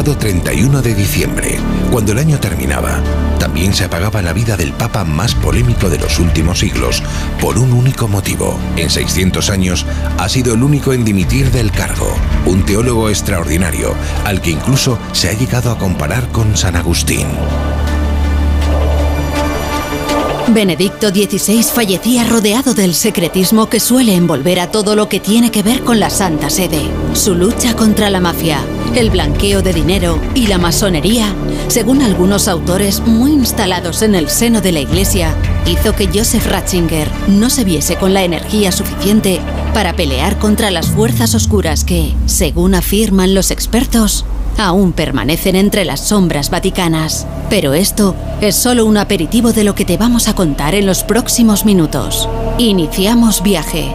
Pasado 31 de diciembre, cuando el año terminaba, también se apagaba la vida del papa más polémico de los últimos siglos por un único motivo. En 600 años ha sido el único en dimitir del cargo, un teólogo extraordinario, al que incluso se ha llegado a comparar con San Agustín. Benedicto XVI fallecía rodeado del secretismo que suele envolver a todo lo que tiene que ver con la Santa Sede. Su lucha contra la mafia, el blanqueo de dinero y la masonería, según algunos autores muy instalados en el seno de la Iglesia, hizo que Joseph Ratzinger no se viese con la energía suficiente para pelear contra las fuerzas oscuras que, según afirman los expertos, aún permanecen entre las sombras vaticanas. Pero esto es solo un aperitivo de lo que te vamos a contar en los próximos minutos. Iniciamos viaje.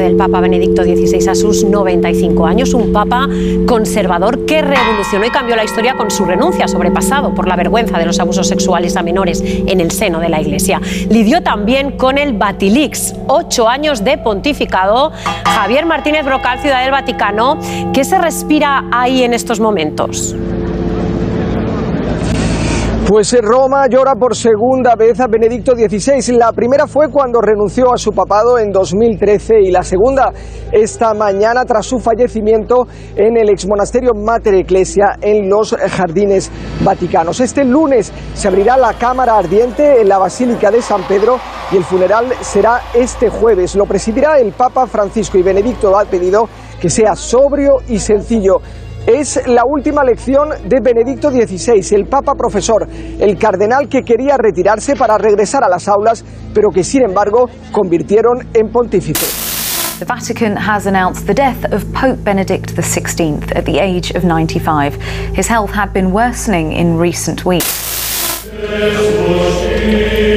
Del Papa Benedicto XVI a sus 95 años, un Papa conservador que revolucionó y cambió la historia con su renuncia, sobrepasado por la vergüenza de los abusos sexuales a menores en el seno de la Iglesia. Lidió también con el Batilix, ocho años de pontificado. Javier Martínez Brocal, Ciudad del Vaticano, ¿qué se respira ahí en estos momentos? Pues Roma llora por segunda vez a Benedicto XVI. La primera fue cuando renunció a su papado en 2013 y la segunda esta mañana tras su fallecimiento en el exmonasterio Mater Ecclesia en los jardines vaticanos. Este lunes se abrirá la cámara ardiente en la Basílica de San Pedro y el funeral será este jueves. Lo presidirá el Papa Francisco y Benedicto ha pedido que sea sobrio y sencillo. Es la última lección de Benedicto XVI, el Papa profesor, el cardenal que quería retirarse para regresar a las aulas, pero que sin embargo convirtieron en pontífice. The Vatican has announced the death of Pope Benedict XVI at the age of 95. His health had been worsening in recent weeks.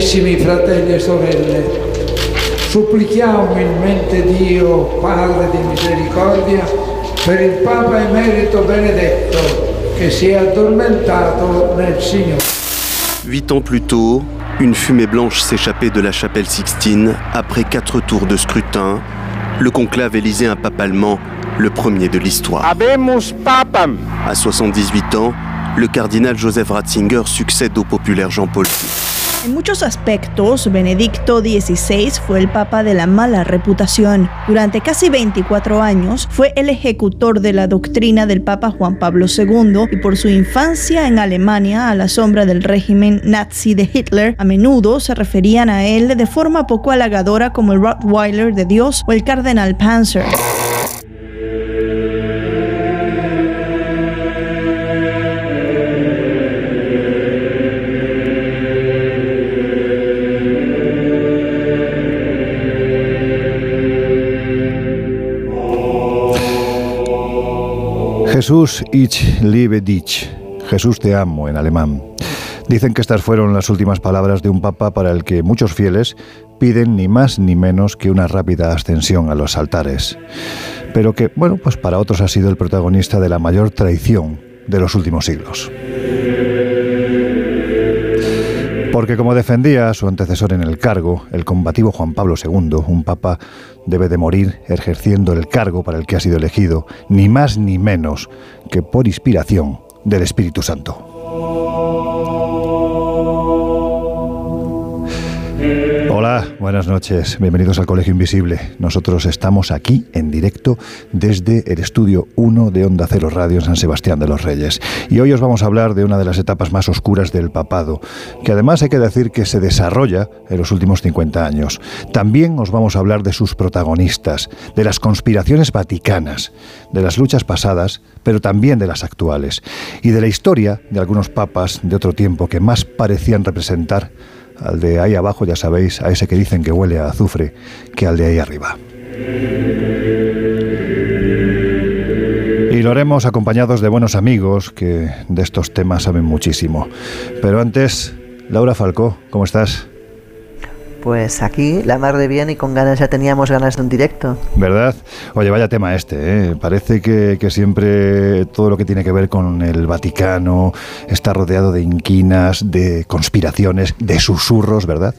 Carissimi fratelli e sorelle, supplichiamo umilmente Dio, Padre di misericordia, per il Papa emerito Benedetto, che si è addormentato nel Signore. Huit ans plus tôt, une fumée blanche s'échappait de la chapelle Sixtine après quatre tours de scrutin. Le conclave élisait un pape allemand, le premier de l'histoire. Papam. À 78 ans, le cardinal Joseph Ratzinger succède au populaire Jean-Paul II. En muchos aspectos, Benedicto XVI fue el papa de la mala reputación. Durante casi 24 años fue el ejecutor de la doctrina del Papa Juan Pablo II y por su infancia en Alemania a la sombra del régimen nazi de Hitler, a menudo se referían a él de forma poco halagadora como el Rottweiler de Dios o el Cardenal Panzer. Jesús ich liebe dich. Jesús te amo en alemán. Dicen que estas fueron las últimas palabras de un papa para el que muchos fieles piden ni más ni menos que una rápida ascensión a los altares. Pero que, bueno, pues para otros ha sido el protagonista de la mayor traición de los últimos siglos. Porque como defendía su antecesor en el cargo, el combativo Juan Pablo II, un papa debe de morir ejerciendo el cargo para el que ha sido elegido, ni más ni menos que por inspiración del Espíritu Santo. Hola, buenas noches. Bienvenidos al Colegio Invisible. Nosotros estamos aquí en directo desde el estudio 1 de Onda Cero Radio en San Sebastián de los Reyes. Y hoy os vamos a hablar de una de las etapas más oscuras del papado, que además hay que decir que se desarrolla en los últimos 50 años. También os vamos a hablar de sus protagonistas, de las conspiraciones vaticanas, de las luchas pasadas, pero también de las actuales, y de la historia de algunos papas de otro tiempo que más parecían representar al de ahí abajo, ya sabéis, a ese que dicen que huele a azufre, que al de ahí arriba. Y lo haremos acompañados de buenos amigos que de estos temas saben muchísimo. Pero antes, Laura Falcó, ¿cómo estás? Pues aquí, la mar de bien y con ganas, ya teníamos ganas de un directo. ¿Verdad? Oye, vaya tema este, ¿eh? Parece que, que, siempre todo lo que tiene que ver con el Vaticano está rodeado de inquinas, de conspiraciones, de susurros, ¿verdad?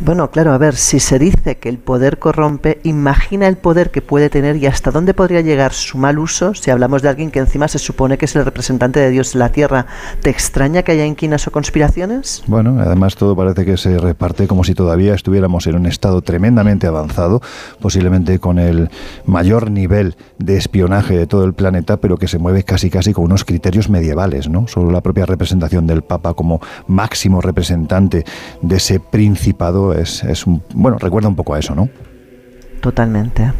Bueno, claro, a ver, si se dice que el poder corrompe, imagina el poder que puede tener y hasta dónde podría llegar su mal uso si hablamos de alguien que encima se supone que es el representante de Dios en la tierra. ¿Te extraña que haya inquinas o conspiraciones? Bueno, además todo parece que se reparte como si todavía estuviéramos en un estado tremendamente avanzado, posiblemente con el mayor nivel de espionaje de todo el planeta, pero que se mueve casi casi con unos criterios medievales, ¿no? Solo la propia representación del Papa como máximo representante de ese principado es, un, bueno, recuerda un poco a eso, ¿no? Totalmente.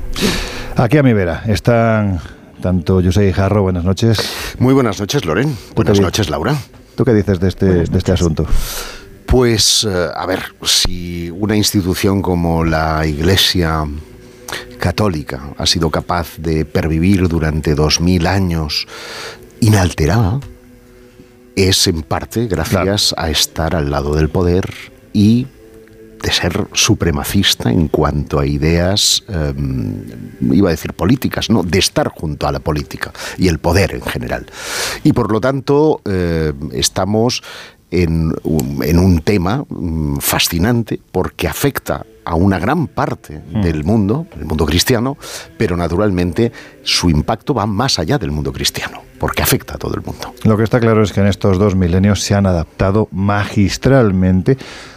Aquí a mi vera están tanto José y Jarro, buenas noches. Muy buenas noches, Loren. Buenas noches, Laura. ¿Tú qué dices de este, de este asunto? Pues, eh, a ver, si una institución como la Iglesia Católica ha sido capaz de pervivir durante dos mil años inalterada, es en parte gracias a estar al lado del poder y de ser supremacista en cuanto a ideas, em, iba a decir políticas, no, de estar junto a la política y el poder en general. Y por lo tanto, em, estamos en, en, un tema mm, fascinante porque afecta a una gran parte mm. del mundo, el mundo cristiano, pero naturalmente su impacto va más allá del mundo cristiano, porque afecta a todo el mundo. Lo que está claro es que en estos dos milenios se han adaptado magistralmente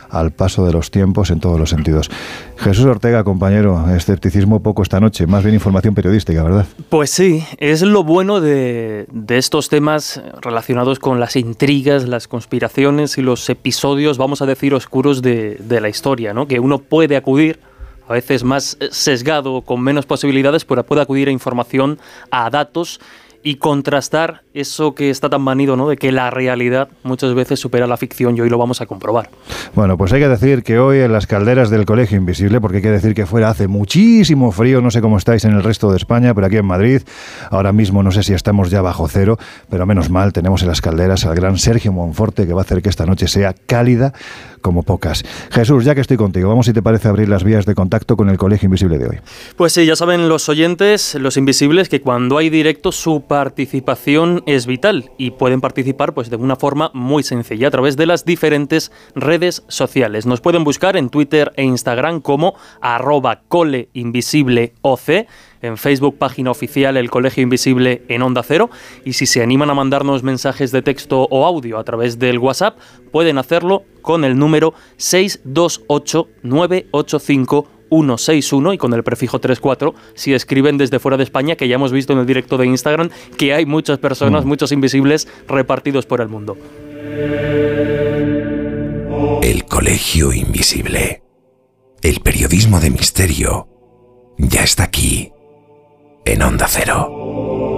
al paso de los tiempos en todos los sentidos. Jesús Ortega, compañero, escepticismo poco esta noche, más bien información periodística, ¿verdad? Pues sí, es lo bueno de, estos temas relacionados con las intrigas, las conspiraciones y los episodios, vamos a decir, oscuros de, de la historia, ¿no? Que uno puede acudir a veces más sesgado, con menos posibilidades, pero puede acudir a información, a datos y contrastar eso que está tan manido, ¿no? De que la realidad muchas veces supera la ficción y hoy lo vamos a comprobar. Bueno, pues hay que decir que hoy en las calderas del Colegio Invisible, porque hay que decir que fuera hace muchísimo frío, no sé cómo estáis en el resto de España, pero aquí en Madrid, ahora mismo no sé si estamos ya bajo cero, pero menos mal, tenemos en las calderas al gran Sergio Monforte que va a hacer que esta noche sea cálida como pocas. Jesús, ya que estoy contigo, vamos si te parece abrir las vías de contacto con el Colegio Invisible de hoy. Pues sí, ya saben los oyentes, los invisibles, que cuando hay directo su participación es vital y pueden participar pues de una forma muy sencilla a través de las diferentes redes sociales. Nos pueden buscar en Twitter e Instagram como arroba coleinvisibleoc en Facebook, página oficial El Colegio Invisible en Onda Cero. Y si se animan a mandarnos mensajes de texto o audio a través del WhatsApp, pueden hacerlo con el número 628 985 161 y con el prefijo 34 si escriben desde fuera de España, que ya hemos visto en el directo de Instagram que hay muchas personas, mm. muchos invisibles repartidos por el mundo. El Colegio Invisible. El periodismo de misterio ya está aquí, en Onda Cero.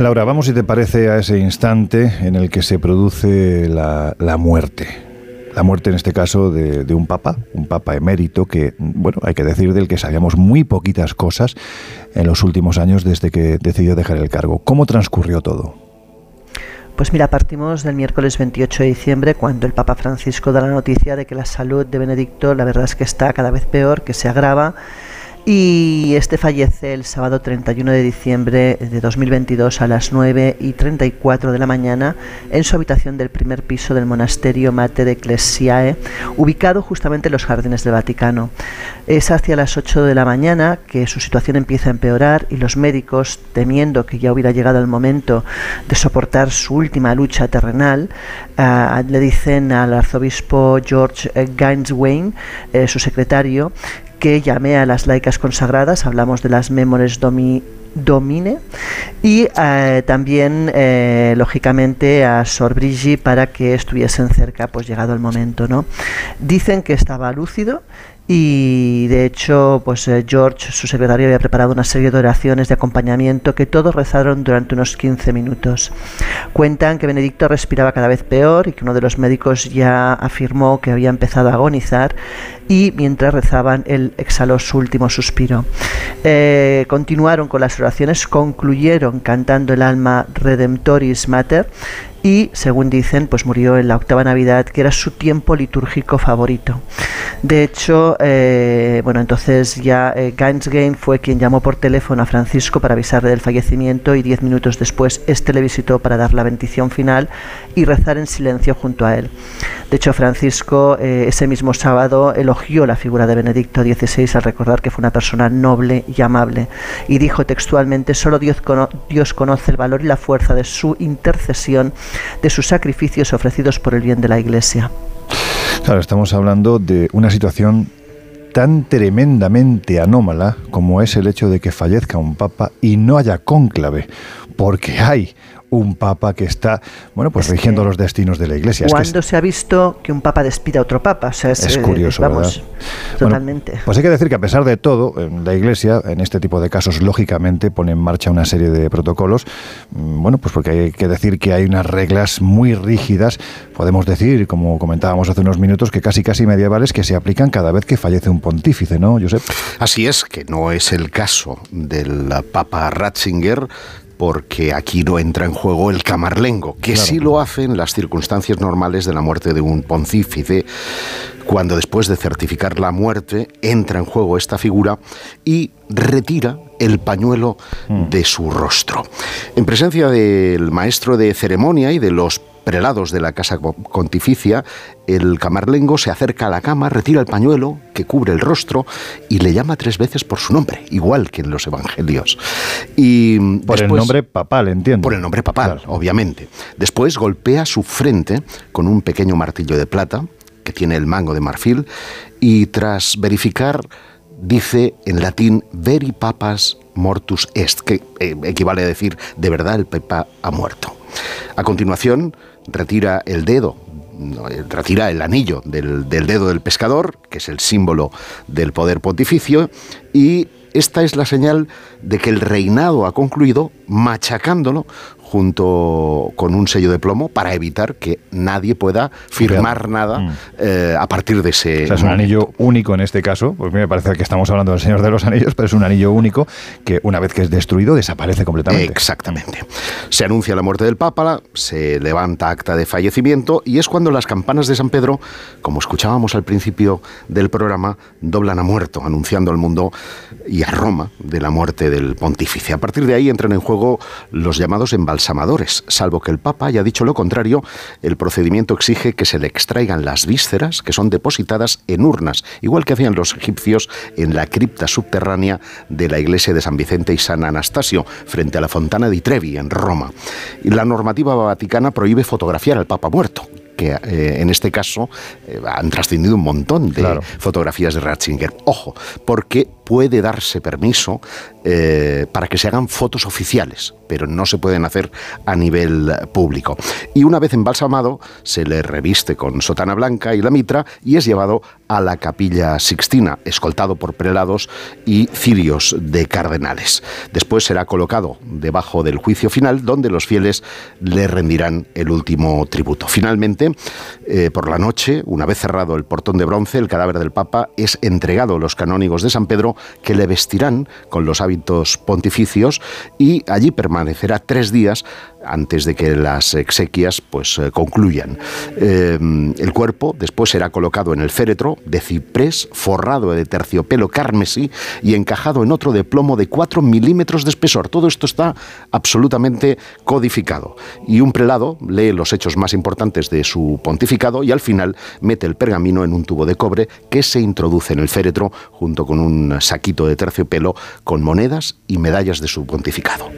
Laura, vamos si te parece a ese instante en el que se produce la, muerte. La muerte en este caso de, de, un papa, un papa emérito que, bueno, hay que decir del que sabíamos muy poquitas cosas en los últimos años desde que decidió dejar el cargo. ¿Cómo transcurrió todo? Pues mira, partimos del miércoles 28 de diciembre cuando el Papa Francisco da la noticia de que la salud de Benedicto la verdad es que está cada vez peor, que se agrava y este fallece el sábado 31 de diciembre de 2022 a las 9 y 34 de la mañana en su habitación del primer piso del monasterio Mater Ecclesiae, ubicado justamente en los jardines del Vaticano. Es hacia las 8 de la mañana que su situación empieza a empeorar y los médicos, temiendo que ya hubiera llegado el momento de soportar su última lucha terrenal, uh, le dicen al arzobispo George Gainswain, eh, su secretario, que llame a las laicas consagradas, hablamos de las Memores Domi, Domine, y eh, también, eh, lógicamente, a Sor Brigi para que estuviesen cerca, pues llegado el momento. ¿no? Dicen que estaba lúcido y de hecho, pues eh, George, su secretario, había preparado una serie de oraciones de acompañamiento que todos rezaron durante unos 15 minutos. Cuentan que Benedicto respiraba cada vez peor y que uno de los médicos ya afirmó que había empezado a agonizar y mientras rezaban él exhaló su último suspiro. Eh, continuaron con las oraciones, concluyeron cantando el alma Redemptoris Mater y, según dicen, pues murió en la octava Navidad, que era su tiempo litúrgico favorito. De hecho, eh, bueno, entonces ya eh, Gainsgame fue quien llamó por teléfono a Francisco para avisarle del fallecimiento y diez minutos después este le visitó para dar la bendición final y rezar en silencio junto a él. De hecho, Francisco eh, ese mismo sábado elogió la figura de Benedicto XVI al recordar que fue una persona noble y amable y dijo textualmente, solo Dios, cono Dios conoce el valor y la fuerza de su intercesión de sus sacrificios ofrecidos por el bien de la Iglesia. Claro, estamos hablando de una situación tan tremendamente anómala como es el hecho de que fallezca un papa y no haya cónclave, porque hay un papa que está, bueno, pues rigiendo los destinos de la Iglesia. ¿Cuándo se ha visto que un papa despida a otro papa? O sea, es, curioso, vamos, totalmente. pues hay que decir que a pesar de todo, la Iglesia, en este tipo de casos, lógicamente pone en marcha una serie de protocolos. Mm, bueno, pues porque hay que decir que hay unas reglas muy rígidas. Podemos decir, como comentábamos hace unos minutos, que casi casi medievales que se aplican cada vez que fallece un pontífice, ¿no, Josep? Así es, que no es el caso del Papa Ratzinger, porque aquí no entra en juego el camarlengo, que sí lo hace en las circunstancias normales de la muerte de un pontífice, cuando después de certificar la muerte entra en juego esta figura y retira el pañuelo Mm. de su rostro. En presencia del maestro de ceremonia y de los prelados de la casa pontificia, el camarlengo se acerca a la cama, retira el pañuelo que cubre el rostro y le llama tres veces por su nombre, igual que en los evangelios. Y por después, el nombre papal, entiendo. Por el nombre papal, claro. obviamente. Después golpea su frente con un pequeño martillo de plata que tiene el mango de marfil y tras verificar dice en latín veri papas mortus est, que eh, equivale a decir de verdad el papa ha muerto. A continuación retira el dedo, retira el anillo del, del, dedo del pescador, que es el símbolo del poder pontificio, y esta es la señal de que el reinado ha concluido machacándolo junto con un sello de plomo para evitar que nadie pueda firmar nada mm. eh, a partir de ese... O sea, es un anillo único en este caso, pues me parece que estamos hablando del Señor de los Anillos, pero es un anillo único que una vez que es destruido desaparece completamente. Exactamente. Se anuncia la muerte del Papa, se levanta acta de fallecimiento y es cuando las campanas de San Pedro, como escuchábamos al principio del programa, doblan a muerto, anunciando al mundo y a Roma de la muerte del pontífice. A partir de ahí entran en juego los llamados embalsamadores embalsamadores. Salvo que el Papa haya dicho lo contrario, el procedimiento exige que se le extraigan las vísceras que son depositadas en urnas, igual que hacían los egipcios en la cripta subterránea de la iglesia de San Vicente y San Anastasio, frente a la Fontana di Trevi, en Roma. La normativa vaticana prohíbe fotografiar al Papa muerto que eh, en este caso eh, han trascendido un montón de claro. fotografías de Ratzinger. Ojo, porque puede darse permiso eh, para que se hagan fotos oficiales, pero no se pueden hacer a nivel público. Y una vez embalsamado, se le reviste con sotana blanca y la mitra y es llevado a la capilla Sixtina, escoltado por prelados y cirios de cardenales. Después será colocado debajo del juicio final, donde los fieles le rendirán el último tributo. Finalmente, eh, por la noche, una vez cerrado el portón de bronce, el cadáver del Papa es entregado a los canónigos de San Pedro, que le vestirán con los hábitos pontificios y allí permanecerá tres días antes de que las exequias pues eh, concluyan. Eh, el cuerpo después será colocado en el féretro de ciprés forrado de terciopelo carmesí y encajado en otro de plomo de 4 milímetros de espesor. Todo esto está absolutamente codificado. Y un prelado lee los hechos más importantes de su pontificado y al final mete el pergamino en un tubo de cobre que se introduce en el féretro junto con un saquito de terciopelo con monedas y medallas de su pontificado.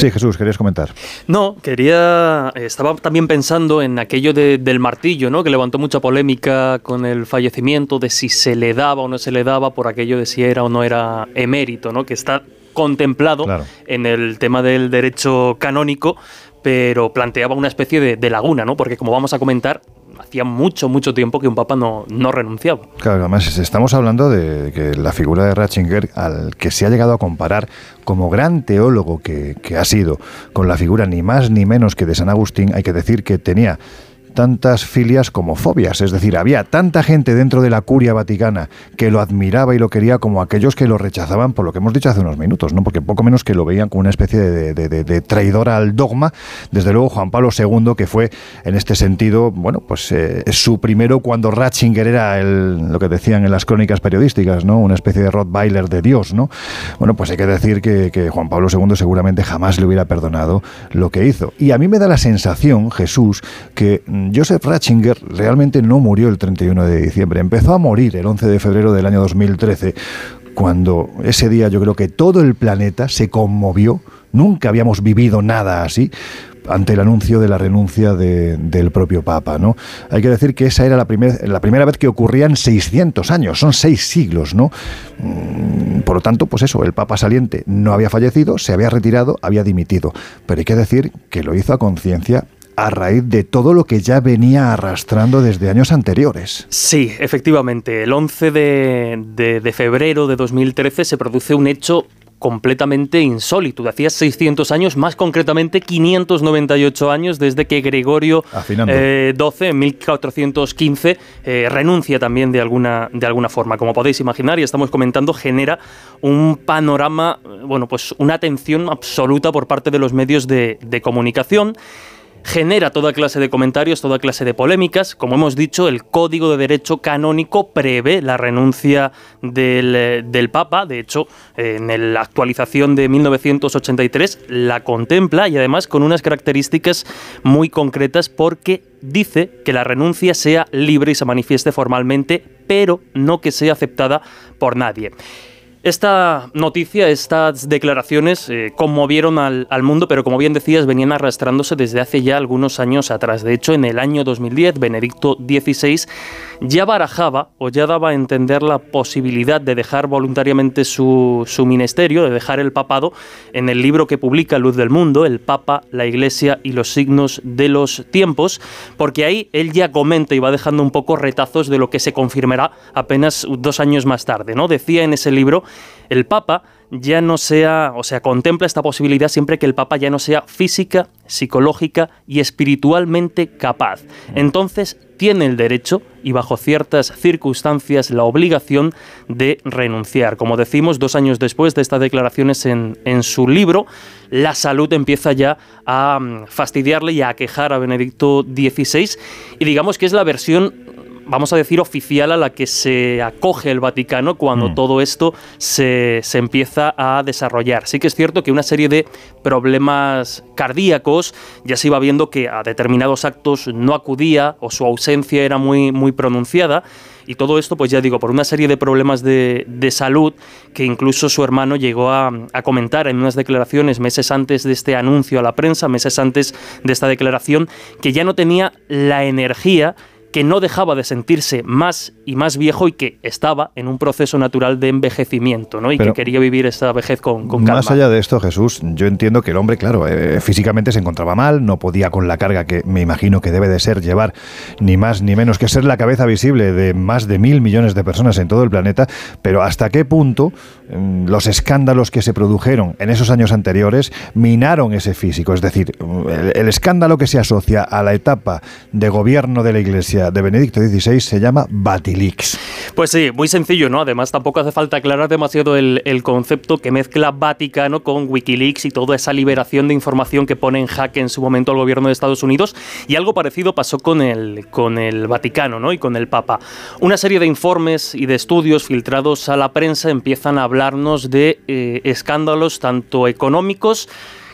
Sí, Jesús, querías comentar. No, quería. Estaba también pensando en aquello del martillo, ¿no? Que levantó mucha polémica con el fallecimiento de si se le daba o no se le daba por aquello de si era o no era emérito, ¿no? Que está contemplado en el tema del derecho canónico, pero planteaba una especie de, de, laguna, ¿no? Porque como vamos a comentar, hacía mucho, mucho tiempo que un papa no, no renunciaba. Claro, además estamos hablando de que la figura de Ratzinger, al que se ha llegado a comparar como gran teólogo que, que ha sido, con la figura ni más ni menos que de San Agustín, hay que decir que tenía tantas filias como fobias, es decir, había tanta gente dentro de la curia vaticana que lo admiraba y lo quería como aquellos que lo rechazaban por lo que hemos dicho hace unos minutos, ¿no? porque poco menos que lo veían como una especie de, traidor al dogma. Desde luego Juan Pablo II, que fue en este sentido, bueno, pues eh, su primero cuando Ratzinger era el, lo que decían en las crónicas periodísticas, ¿no? una especie de Rottweiler de Dios. ¿no? Bueno, pues hay que decir que Juan Pablo II seguramente jamás le hubiera perdonado lo que hizo. Y a mí me da la sensación, Jesús, que Joseph Ratzinger realmente no murió el 31 de diciembre, empezó a morir el 11 de febrero del año 2013, cuando ese día yo creo que todo el planeta se conmovió, nunca habíamos vivido nada así, ante el anuncio de la renuncia del propio Papa. ¿no? Hay que decir que esa era la, la primera vez que ocurría en 600 años, son seis siglos. ¿no? Mm, por lo tanto, pues eso, el Papa saliente no había fallecido, se había retirado, había dimitido. Pero hay que decir que lo hizo a conciencia a raíz de todo lo que ya venía arrastrando desde años anteriores. Sí, efectivamente. El 11 de, febrero de 2013 se produce un hecho completamente insólito. Hacía 600 años, más concretamente 598 años desde que Gregorio XII, eh, en 1415, eh, renuncia también de alguna, de alguna forma. Como podéis imaginar, y estamos comentando, genera un panorama, bueno, pues una atención absoluta por parte de los medios de, de comunicación genera toda clase de comentarios, toda clase de polémicas. Como hemos dicho, el Código de Derecho Canónico prevé la renuncia del, eh, Papa. De hecho, en la actualización de 1983 la contempla y además con unas características muy concretas porque dice que la renuncia sea libre y se manifieste formalmente, pero no que sea aceptada por nadie. Esta noticia, estas declaraciones eh, conmovieron al, mundo, pero como bien decías, venían arrastrándose desde hace ya algunos años atrás. De hecho, en el año 2010, Benedicto XVI ya barajaba o ya daba a entender la posibilidad de dejar voluntariamente su, su ministerio, de dejar el papado, en el libro que publica Luz del Mundo, El Papa, la Iglesia y los signos de los tiempos, porque ahí él ya comenta y va dejando un poco retazos de lo que se confirmará apenas dos años más tarde. ¿no? Decía en ese libro el Papa ya no sea, o sea, contempla esta posibilidad siempre que el Papa ya no sea física, psicológica y espiritualmente capaz. Entonces tiene el derecho y bajo ciertas circunstancias la obligación de renunciar. Como decimos, dos años después de estas declaraciones en, en su libro, la salud empieza ya a mm, fastidiarle y a quejar a Benedicto XVI y digamos que es la versión vamos a decir, oficial a la que se acoge el Vaticano cuando mm. todo esto se, empieza a desarrollar. Sí que es cierto que una serie de problemas cardíacos ya se iba viendo que a determinados actos no acudía o su ausencia era muy, muy pronunciada. Y todo esto, pues ya digo, por una serie de problemas de, salud que incluso su hermano llegó a, a, comentar en unas declaraciones meses antes de este anuncio a la prensa, meses antes de esta declaración, que ya no tenía la energía que no dejaba de sentirse más y más viejo y que estaba en un proceso natural de envejecimiento, ¿no? Y que quería vivir esta vejez con, con calma. Más allá de esto, Jesús, yo entiendo que el hombre, claro, eh, físicamente se encontraba mal, no podía con la carga que me imagino que debe de ser llevar ni más ni menos que ser la cabeza visible de más de mil millones de personas en todo el planeta, pero hasta qué punto mm, los escándalos que se produjeron en esos años anteriores minaron ese físico, es decir, el escándalo que se asocia a la etapa de gobierno de la Iglesia de Benedicto XVI se llama Batilix. Pues sí, muy sencillo, ¿no? Además, tampoco hace falta aclarar demasiado el, concepto que mezcla Vaticano con Wikileaks y toda esa liberación de información que pone en jaque en su momento al gobierno de Estados Unidos. Y algo parecido pasó con el, con el Vaticano, ¿no? Y con el Papa. Una serie de informes y de estudios filtrados a la prensa empiezan a hablarnos de eh, escándalos tanto económicos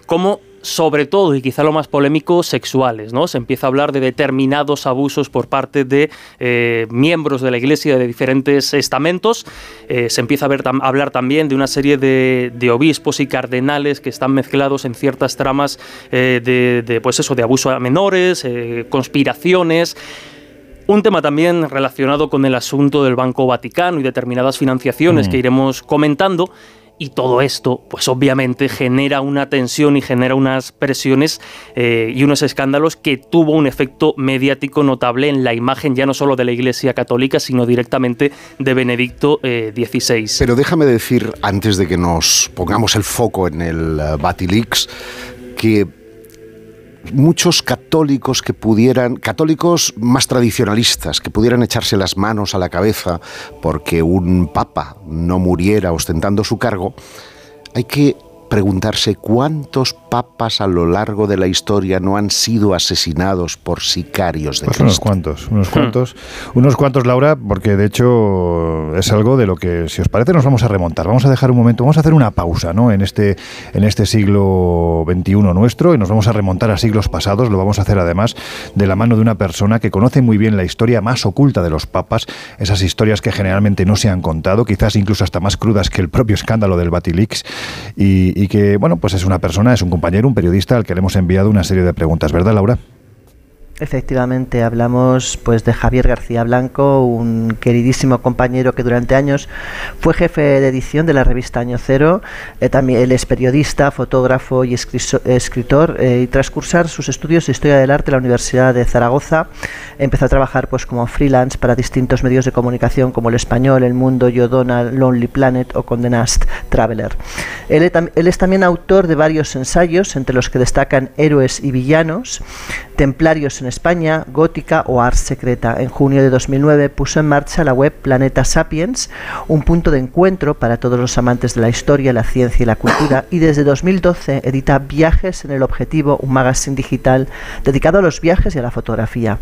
como sobre todo, y quizá lo más polémico, sexuales. ¿no? Se empieza a hablar de determinados abusos por parte de eh, miembros de la Iglesia de diferentes estamentos. Eh, se empieza a, ver, hablar también de una serie de, obispos y cardenales que están mezclados en ciertas tramas eh, de, pues eso, de abuso a menores, conspiraciones. Un tema también relacionado con el asunto del Banco Vaticano y determinadas financiaciones mm. que iremos comentando. Y todo esto, pues obviamente genera una tensión y genera unas presiones eh, y unos escándalos que tuvo un efecto mediático notable en la imagen ya no solo de la Iglesia Católica, sino directamente de Benedicto XVI. Eh, Pero déjame decir, antes de que nos pongamos el foco en el uh, Batilix, que muchos católicos que pudieran, católicos más tradicionalistas, que pudieran echarse las manos a la cabeza porque un papa no muriera ostentando su cargo, hay que preguntarse cuántos papas a lo largo de la historia no han sido asesinados por sicarios de pues Unos cuantos, unos cuantos, unos cuantos, Laura, porque de hecho es algo de lo que, si os parece, nos vamos a remontar. Vamos a dejar un momento, vamos a hacer una pausa, ¿no? En este, en este siglo XXI nuestro y nos vamos a remontar a siglos pasados. Lo vamos a hacer además de la mano de una persona que conoce muy bien la historia más oculta de los papas, esas historias que generalmente no se han contado, quizás incluso hasta más crudas que el propio escándalo del Batilix y, y que, bueno, pues es una persona, es un compañero, un periodista al que le hemos enviado una serie de preguntas, ¿verdad, Laura? Efectivamente, hablamos pues de Javier García Blanco, un queridísimo compañero que durante años fue jefe de edición de la revista Año Cero. Eh, también él es periodista, fotógrafo y escritor. Eh, y tras cursar sus estudios de historia del arte en la Universidad de Zaragoza, empezó a trabajar pues como freelance para distintos medios de comunicación como El Español, El Mundo, Yo Donald, Lonely Planet o Condenast Traveler. Él, él es también autor de varios ensayos, entre los que destacan Héroes y Villanos, Templarios en España, Gótica o Ars Secreta. En junio de 2009 puso en marcha la web Planeta Sapiens, un punto de encuentro para todos los amantes de la historia, la ciencia y la cultura, y desde 2012 edita Viajes en el Objetivo, un magazine digital dedicado a los viajes y a la fotografía.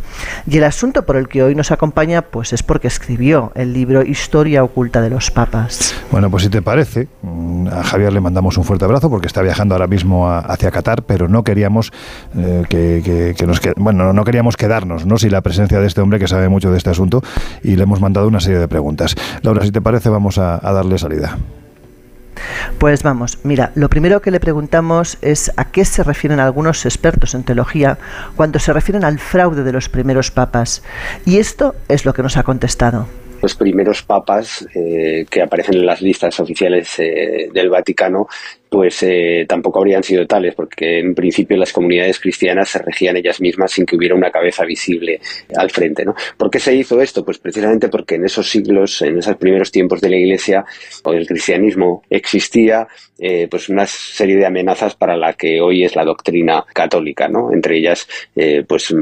Y el asunto por el que hoy nos acompaña pues es porque escribió el libro Historia oculta de los papas. Bueno, pues si te parece, mm, a Javier le mandamos un fuerte abrazo porque está viajando ahora mismo hacia Qatar, pero no queríamos eh, que, nos bueno, no queríamos quedarnos, ¿no? Sin la presencia de este hombre que sabe mucho de este asunto y le hemos mandado una serie de preguntas. Laura, si te parece, vamos a, darle salida. Pues vamos, mira, lo primero que le preguntamos es a qué se refieren algunos expertos en teología cuando se refieren al fraude de los primeros papas. Y esto es lo que nos ha contestado los primeros papas eh, que aparecen en las listas oficiales eh, del Vaticano pues eh, tampoco habrían sido tales, porque en principio las comunidades cristianas se regían ellas mismas sin que hubiera una cabeza visible al frente. ¿no? ¿Por qué se hizo esto? Pues precisamente porque en esos siglos, en esos primeros tiempos de la Iglesia o del cristianismo, existía pues una serie de amenazas para la que hoy es la doctrina católica, ¿no? entre ellas pues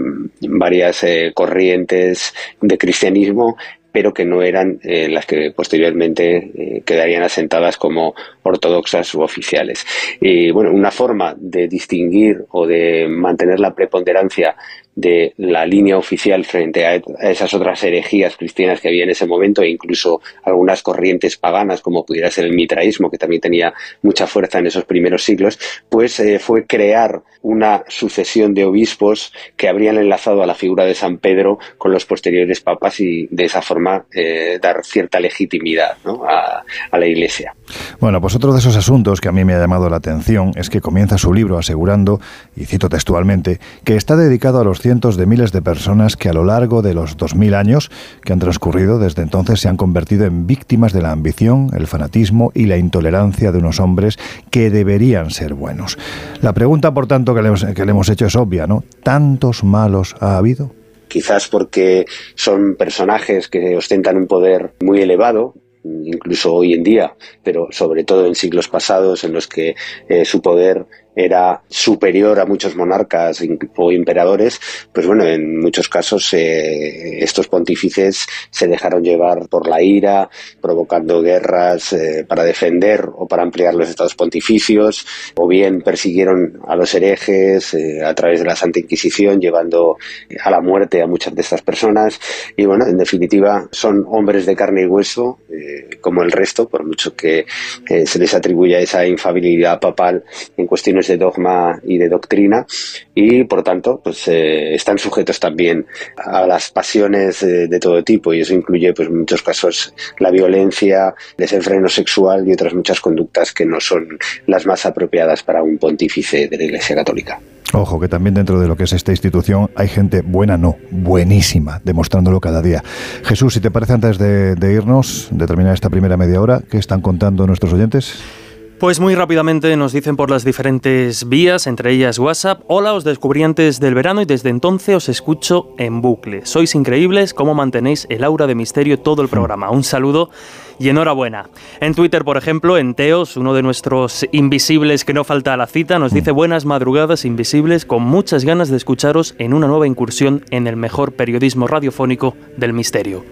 varias corrientes de cristianismo pero que no eran eh, las que posteriormente eh, quedarían asentadas como ortodoxas u oficiales. Y bueno, una forma de distinguir o de mantener la preponderancia de la línea oficial frente a esas otras herejías cristianas que había en ese momento e incluso algunas corrientes paganas como pudiera ser el mitraísmo que también tenía mucha fuerza en esos primeros siglos pues eh, fue crear una sucesión de obispos que habrían enlazado a la figura de San Pedro con los posteriores papas y de esa forma eh, dar cierta legitimidad a, a la Iglesia. Bueno, pues otro de esos asuntos que a mí me ha llamado la atención es que comienza su libro asegurando, y cito textualmente, que está dedicado a los cientos de miles de personas que a lo largo de los 2000 años que han transcurrido desde entonces se han convertido en víctimas de la ambición, el fanatismo y la intolerancia de unos hombres que deberían ser buenos. La pregunta, por tanto, que le hemos, hecho es obvia, ¿no? ¿Tantos malos ha habido? Quizás porque son personajes que ostentan un poder muy elevado, incluso hoy en día, pero sobre todo en siglos pasados en los que eh, su poder era superior a muchos monarcas o emperadores, pues bueno, en muchos casos eh, estos pontífices se dejaron llevar por la ira, provocando guerras eh, para defender o para ampliar los estados pontificios, o bien persiguieron a los herejes eh, a través de la Santa Inquisición, llevando a la muerte a muchas de estas personas. Y bueno, en definitiva, son hombres de carne y hueso, como el resto, por mucho que se les atribuya esa infabilidad papal en cuestiones de dogma y de doctrina y por tanto pues eh, están sujetos también a las pasiones de todo tipo y eso incluye pues en muchos casos la violencia, desenfreno sexual y otras muchas conductas que no son las más apropiadas para un pontífice de la Iglesia Católica. Ojo, que también dentro de lo que es esta institución hay gente buena, no, buenísima, demostrándolo cada día. Jesús, si te parece, antes de, de irnos, de terminar esta primera media hora, ¿qué están contando nuestros oyentes? Pues muy rápidamente nos dicen por las diferentes vías, entre ellas WhatsApp, hola, os descubrí antes del verano y desde entonces os escucho en bucle. Sois increíbles, cómo mantenéis el aura de misterio todo el programa. Un saludo y enhorabuena. En Twitter, por ejemplo, en Teos, uno de nuestros invisibles que no falta a la cita, nos dice buenas madrugadas invisibles con muchas ganas de escucharos en una nueva incursión en el mejor periodismo radiofónico del misterio.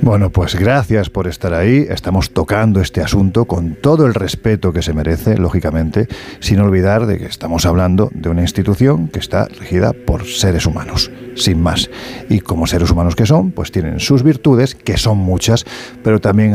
Bueno, pues gracias por estar ahí. Estamos tocando este asunto con todo el respeto que se merece, lógicamente, sin olvidar de que estamos hablando de una institución que está regida por seres humanos, sin más. Y como seres humanos que son, pues tienen sus virtudes, que son muchas, pero también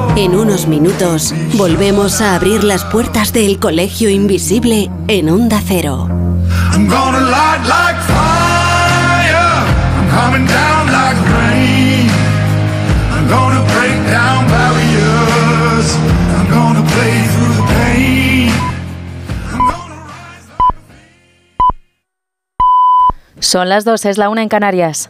En unos minutos volvemos a abrir las puertas del Colegio Invisible en Onda Cero. Son las dos, es la una en Canarias.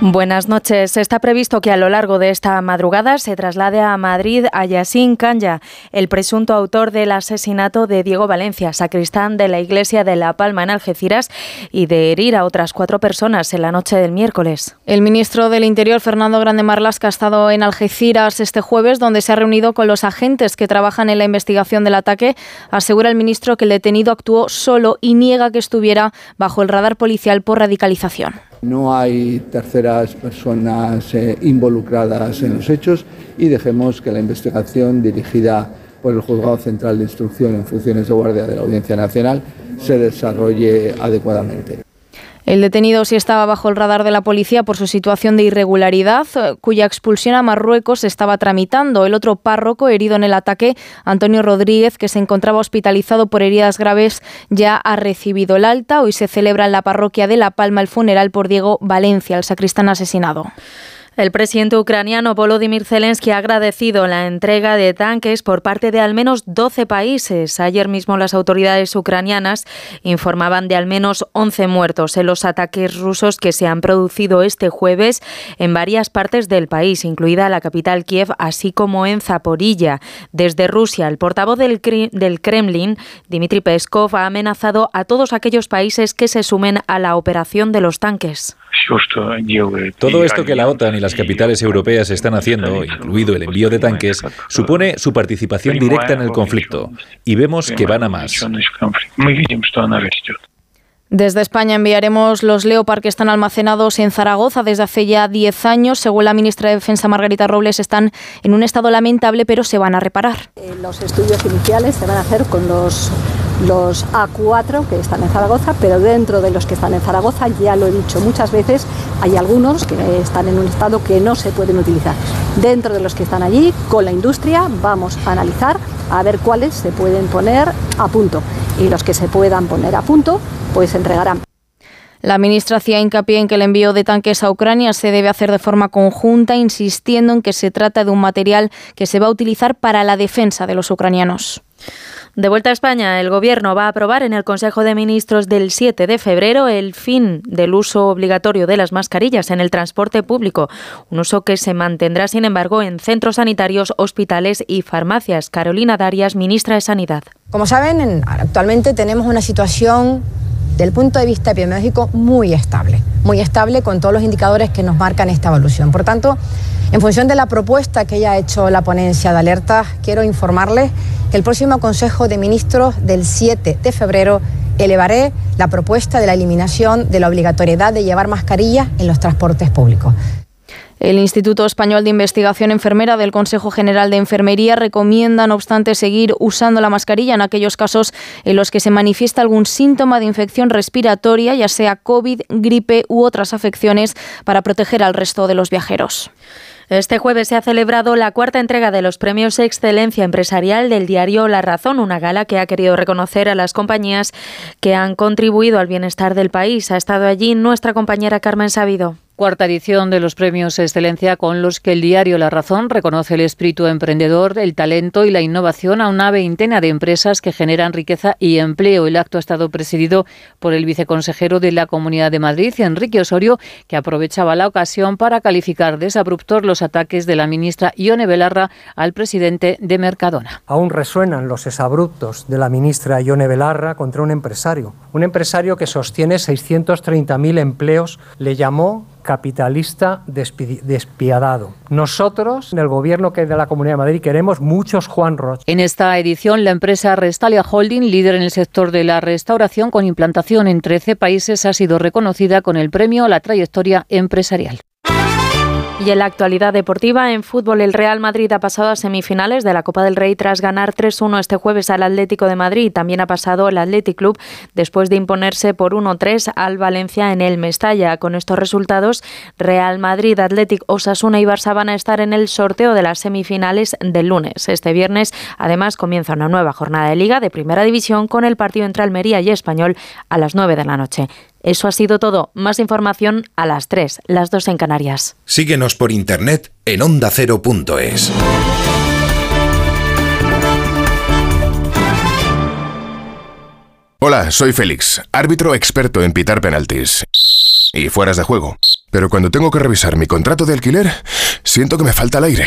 Buenas noches. Está previsto que a lo largo de esta madrugada se traslade a Madrid a Yassin Kanya, el presunto autor del asesinato de Diego Valencia, sacristán de la iglesia de La Palma en Algeciras, y de herir a otras cuatro personas en la noche del miércoles. El ministro del Interior, Fernando Grande Marlasca, ha estado en Algeciras este jueves, donde se ha reunido con los agentes que trabajan en la investigación del ataque. Asegura el ministro que el detenido actuó solo y niega que estuviera bajo el radar policial por radicalización. No hay terceras personas eh, involucradas en los hechos y dejemos que la investigación dirigida por el Juzgado Central de Instrucción en funciones de guardia de la Audiencia Nacional se desarrolle adecuadamente. El detenido sí estaba bajo el radar de la policía por su situación de irregularidad, eh, cuya expulsión a Marruecos estaba tramitando. El otro párroco herido en el ataque, Antonio Rodríguez, que se encontraba hospitalizado por heridas graves, ya ha recibido el alta. Hoy se celebra en la parroquia de La Palma el funeral por Diego Valencia, el sacristán asesinado. El presidente ucraniano Volodymyr Zelensky ha agradecido la entrega de tanques por parte de al menos 12 países. Ayer mismo las autoridades ucranianas informaban de al menos 11 muertos en los ataques rusos que se han producido este jueves en varias partes del país, incluida la capital Kiev, así como en Zaporilla. Desde Rusia, el portavoz del, del Kremlin, Dmitry Peskov, ha amenazado a todos aquellos países que se sumen a la operación de los tanques. Todo esto que la OTAN y las capitales europeas están haciendo, incluido el envío de tanques, supone su participación directa en el conflicto. Y vemos que van a más. Desde España enviaremos los Leopard que están almacenados en Zaragoza desde hace ya 10 años. Según la ministra de Defensa Margarita Robles, están en un estado lamentable, pero se van a reparar. Los estudios iniciales se van a hacer con los los A4 que están en Zaragoza, pero dentro de los que están en Zaragoza, ya lo he dicho muchas veces, hay algunos que están en un estado que no se pueden utilizar. Dentro de los que están allí, con la industria, vamos a analizar a ver cuáles se pueden poner a punto. Y los que se puedan poner a punto, pues se entregarán. La ministra hacía hincapié en que el envío de tanques a Ucrania se debe hacer de forma conjunta, insistiendo en que se trata de un material que se va a utilizar para la defensa de los ucranianos. De vuelta a España, el Gobierno va a aprobar en el Consejo de Ministros del 7 de febrero el fin del uso obligatorio de las mascarillas en el transporte público, un uso que se mantendrá, sin embargo, en centros sanitarios, hospitales y farmacias. Carolina Darias, ministra de Sanidad. Como saben, actualmente tenemos una situación del punto de vista epidemiológico muy estable, muy estable con todos los indicadores que nos marcan esta evolución. Por tanto, en función de la propuesta que ya ha hecho la ponencia de alerta, quiero informarles que el próximo Consejo de Ministros del 7 de febrero elevaré la propuesta de la eliminación de la obligatoriedad de llevar mascarilla en los transportes públicos. El Instituto Español de Investigación Enfermera del Consejo General de Enfermería recomienda, no obstante, seguir usando la mascarilla en aquellos casos en los que se manifiesta algún síntoma de infección respiratoria, ya sea COVID, gripe u otras afecciones, para proteger al resto de los viajeros. Este jueves se ha celebrado la cuarta entrega de los premios Excelencia Empresarial del diario La Razón, una gala que ha querido reconocer a las compañías que han contribuido al bienestar del país. Ha estado allí nuestra compañera Carmen Sabido cuarta edición de los premios Excelencia con los que el diario La Razón reconoce el espíritu emprendedor, el talento y la innovación a una veintena de empresas que generan riqueza y empleo. El acto ha estado presidido por el viceconsejero de la Comunidad de Madrid, Enrique Osorio, que aprovechaba la ocasión para calificar desabruptos los ataques de la ministra Ione Belarra al presidente de Mercadona. Aún resuenan los exabruptos de la ministra Ione Belarra contra un empresario, un empresario que sostiene 630.000 empleos, le llamó capitalista despiadado. Nosotros, en el gobierno que de la Comunidad de Madrid, queremos muchos Juan Roche. En esta edición, la empresa Restalia Holding, líder en el sector de la restauración con implantación en 13 países, ha sido reconocida con el premio a la trayectoria empresarial. Y en la actualidad deportiva, en fútbol, el Real Madrid ha pasado a semifinales de la Copa del Rey tras ganar 3-1 este jueves al Atlético de Madrid. También ha pasado el Athletic Club después de imponerse por 1-3 al Valencia en el Mestalla. Con estos resultados, Real Madrid, Athletic, Osasuna y Barça van a estar en el sorteo de las semifinales del lunes. Este viernes, además, comienza una nueva jornada de Liga de Primera División con el partido entre Almería y Español a las 9 de la noche. Eso ha sido todo. Más información a las 3, las 2 en Canarias. Síguenos por internet en ondacero.es. Hola, soy Félix, árbitro experto en pitar penaltis y fueras de juego. Pero cuando tengo que revisar mi contrato de alquiler, siento que me falta el aire.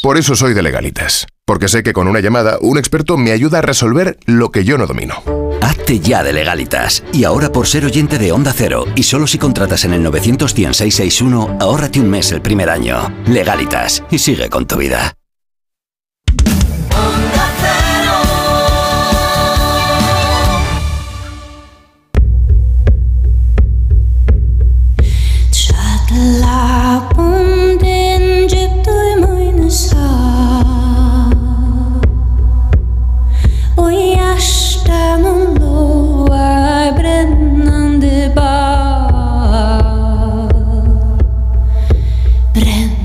Por eso soy de legalitas, porque sé que con una llamada un experto me ayuda a resolver lo que yo no domino. Hazte ya de legalitas. Y ahora por ser oyente de Onda Cero, y solo si contratas en el 91661, ahórrate un mes el primer año. Legalitas, y sigue con tu vida.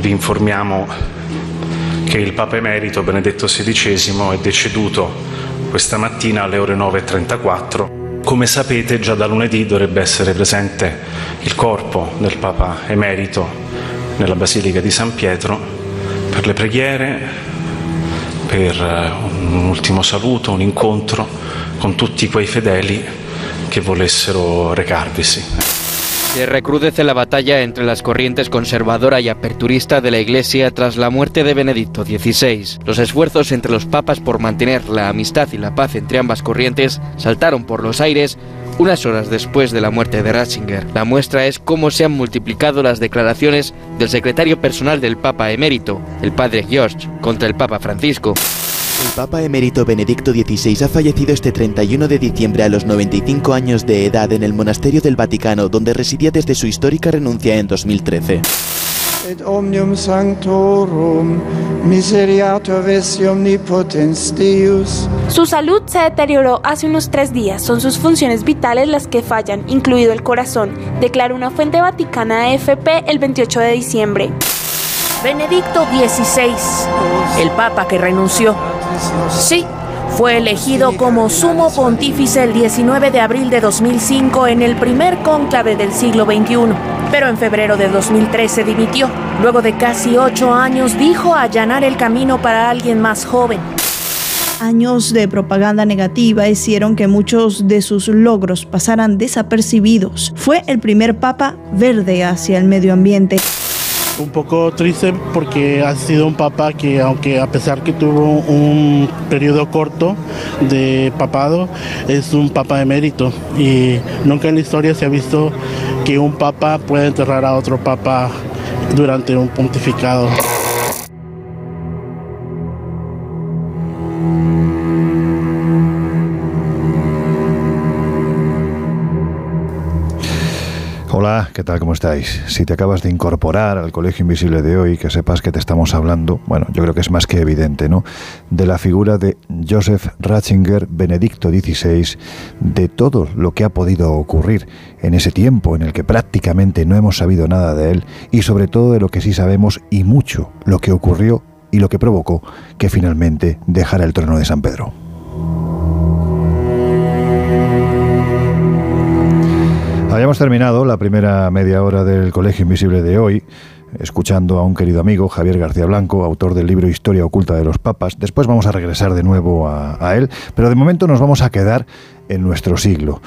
Vi informiamo che il Papa Emerito Benedetto XVI è deceduto questa mattina alle ore 9.34. Come sapete già da lunedì dovrebbe essere presente il corpo del Papa Emerito nella Basilica di San Pietro per le preghiere, per eh, un ultimo saluto, un incontro con tutti quei fedeli che volessero recarvisi. Se recrudece la batalla entre las corrientes conservadora y aperturista de la Iglesia tras la muerte de Benedicto XVI. Los esfuerzos entre los papas por mantener la amistad y la paz entre ambas corrientes saltaron por los aires unas horas después de la muerte de Ratzinger. La muestra es cómo se han multiplicado las declaraciones del secretario personal del Papa emérito, el padre George, contra el Papa Francisco. El Papa emérito Benedicto XVI ha fallecido este 31 de diciembre a los 95 años de edad en el monasterio del Vaticano, donde residía desde su histórica renuncia en 2013. Et omnium sanctorum omnipotens Deus. Su salud se deterioró hace unos tres días. Son sus funciones vitales las que fallan, incluido el corazón, declaró una fuente vaticana AFP el 28 de diciembre. Benedicto XVI, el Papa que renunció. Sí, fue elegido como sumo pontífice el 19 de abril de 2005 en el primer cónclave del siglo XXI, pero en febrero de 2013 dimitió. Luego de casi ocho años dijo allanar el camino para alguien más joven. Años de propaganda negativa hicieron que muchos de sus logros pasaran desapercibidos. Fue el primer papa verde hacia el medio ambiente un poco triste porque ha sido un papa que aunque a pesar que tuvo un periodo corto de papado, es un papa emérito y nunca en la historia se ha visto que un papa pueda enterrar a otro papa durante un pontificado. ¿Qué tal? ¿Cómo estáis? Si te acabas de incorporar al Colegio Invisible de hoy, que sepas que te estamos hablando, bueno, yo creo que es más que evidente, ¿no? De la figura de Joseph Ratzinger, Benedicto XVI, de todo lo que ha podido ocurrir en ese tiempo en el que prácticamente no hemos sabido nada de él y sobre todo de lo que sí sabemos y mucho, lo que ocurrió y lo que provocó que finalmente dejara el trono de San Pedro. Habíamos terminado la primera media hora del Colegio Invisible de hoy escuchando a un querido amigo, Javier García Blanco, autor del libro Historia Oculta de los Papas. Después vamos a regresar de nuevo a, él, pero de momento nos vamos a quedar en nuestro siglo.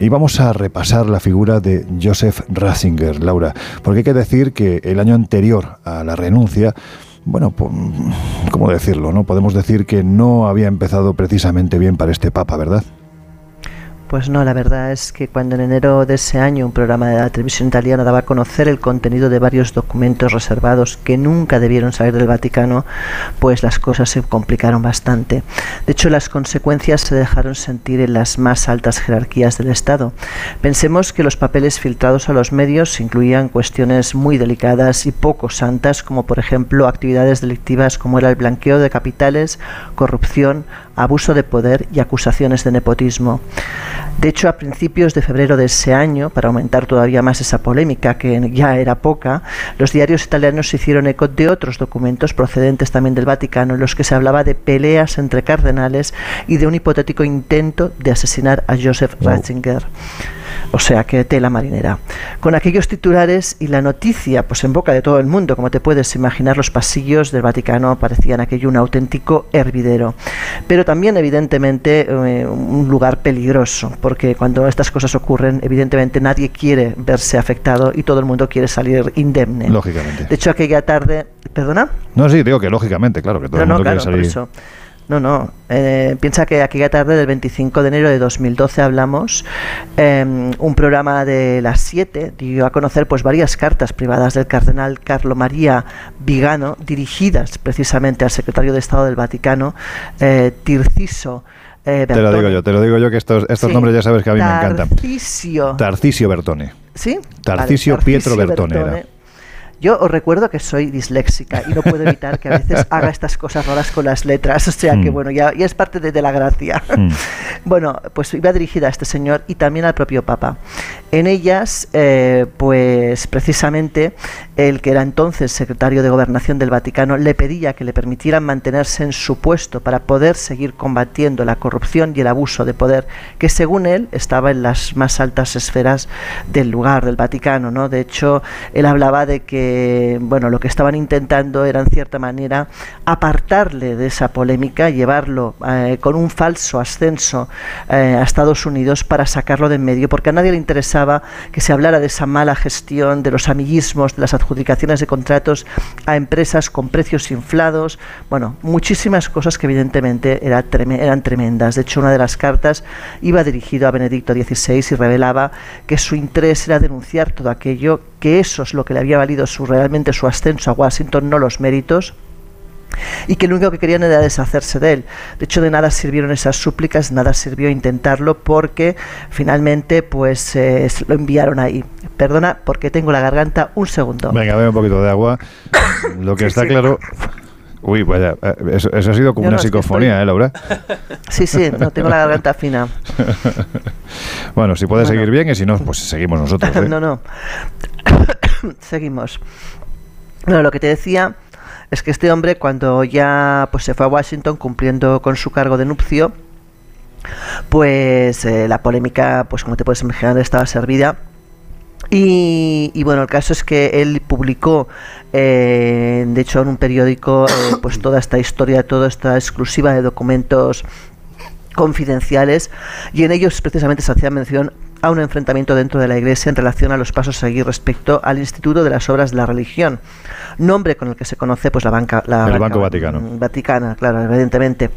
Y vamos a repasar la figura de Joseph Ratzinger, Laura, porque hay que decir que el año anterior a la renuncia, bueno, ¿cómo decirlo? No podemos decir que no había empezado precisamente bien para este papa, ¿verdad? Pues no, la verdad es que cuando en enero de ese año un programa de la televisión italiana daba a conocer el contenido de varios documentos reservados que nunca debieron salir del Vaticano, pues las cosas se complicaron bastante. De hecho, las consecuencias se dejaron sentir en las más altas jerarquías del Estado. Pensemos que los papeles filtrados a los medios incluían cuestiones muy delicadas y poco santas, como por ejemplo actividades delictivas como era el blanqueo de capitales, corrupción, abuso de poder y acusaciones de nepotismo. De hecho, a principios de febrero de ese año, para aumentar todavía más esa polémica, que ya era poca, los diarios italianos se hicieron eco de otros documentos procedentes también del Vaticano, en los que se hablaba de peleas entre cardenales y de un hipotético intento de asesinar a Joseph Ratzinger. O sea que tela marinera. Con aquellos titulares y la noticia, pues en boca de todo el mundo, como te puedes imaginar, los pasillos del Vaticano parecían aquello un auténtico hervidero. Pero también, evidentemente, eh, un lugar peligroso, porque cuando estas cosas ocurren, evidentemente nadie quiere verse afectado y todo el mundo quiere salir indemne. Lógicamente. De hecho, aquella tarde. ¿Perdona? No, sí, digo que lógicamente, claro, que todo el mundo quiere salir. No, no. Eh, piensa que aquella tarde del 25 de enero de 2012 hablamos em, un programa de las 7 dio a conocer pues varias cartas privadas del cardenal Carlo María Vigano dirigidas precisamente al secretario de Estado del Vaticano, eh, Tirciso. Eh, te lo digo yo, te lo digo yo que estos, estos nombres ya sabes que a mí me encantan. Tarcisio. Tarcisio Bertone. ¿Sí? Tarcisio, Pietro Bertone. Yo os recuerdo que soy disléxica y no puedo evitar que a veces haga estas cosas raras con las letras, o sea que mm. bueno, ya, es parte de, la gracia. Mm. bueno, pues iba dirigida a este señor y también al propio Papa. En ellas, eh, pues precisamente el que era entonces secretario de Gobernación del Vaticano le pedía que le permitieran mantenerse en su puesto para poder seguir combatiendo la corrupción y el abuso de poder que según él estaba en las más altas esferas del lugar del Vaticano, ¿no? De hecho, él hablaba de que que, bueno, lo que estaban intentando era en cierta manera apartarle de esa polémica, llevarlo eh, con un falso ascenso eh, a Estados Unidos para sacarlo de en medio, porque a nadie le interesaba que se hablara de esa mala gestión, de los amiguismos, de las adjudicaciones de contratos a empresas con precios inflados, bueno, muchísimas cosas que evidentemente eran tremendas. De hecho, una de las cartas iba dirigido a Benedicto XVI y revelaba que su interés era denunciar todo aquello, que eso es lo que le había valido su, realmente su ascenso a Washington, no los méritos, y que lo único que querían era deshacerse de él. De hecho, de nada sirvieron esas súplicas, nada sirvió intentarlo porque finalmente pues eh, lo enviaron ahí. Perdona porque tengo la garganta un segundo. Venga, ve un poquito de agua. Lo que está claro... Uy, vaya, eh, eso, ha sido como una psicofonía, ¿eh, Laura? Sí, sí, no tengo la garganta fina. bueno, si puede seguir bien y si no, pues seguimos nosotros. ¿eh? no, no. seguimos. Bueno, lo que te decía es que este hombre, cuando ya pues, se fue a Washington cumpliendo con su cargo de nupcio, pues eh, la polémica, pues como te puedes imaginar, estaba servida y, bueno, el caso es que él publicó, eh, de hecho, en un periódico, eh, pues toda esta historia, toda esta exclusiva de documentos confidenciales y en ellos precisamente se hacía mención a un enfrentamiento dentro de la Iglesia en relación a los pasos a seguir respecto al Instituto de las Obras de la Religión, nombre con el que se conoce pues la banca, la el Banco Vaticano. Vaticana, claro, evidentemente.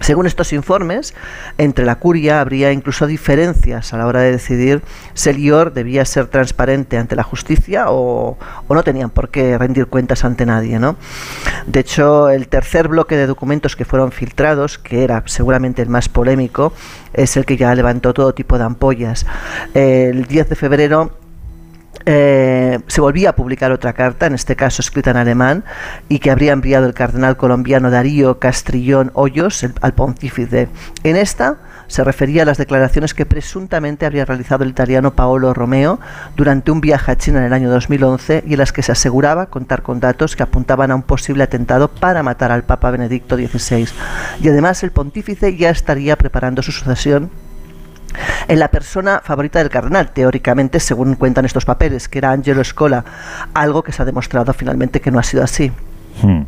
Según estos informes, entre la curia habría incluso diferencias a la hora de decidir si el IOR debía ser transparente ante la justicia o, no tenían por qué rendir cuentas ante nadie. ¿no? De hecho, el tercer bloque de documentos que fueron filtrados, que era seguramente el más polémico, es el que ya levantó todo tipo de ampollas. El 10 de febrero eh, se volvía a publicar otra carta, en este caso escrita en alemán, y que habría enviado el cardenal colombiano Darío Castrillón Hoyos al pontífice. En esta se refería a las declaraciones que presuntamente habría realizado el italiano Paolo Romeo durante un viaje a China en el año 2011 y en las que se aseguraba contar con datos que apuntaban a un posible atentado para matar al Papa Benedicto XVI. Y además el pontífice ya estaría preparando su sucesión en la persona favorita del cardenal, teóricamente, según cuentan estos papeles, que era Angelo Scola, algo que se ha demostrado finalmente que no ha sido así. Hmm.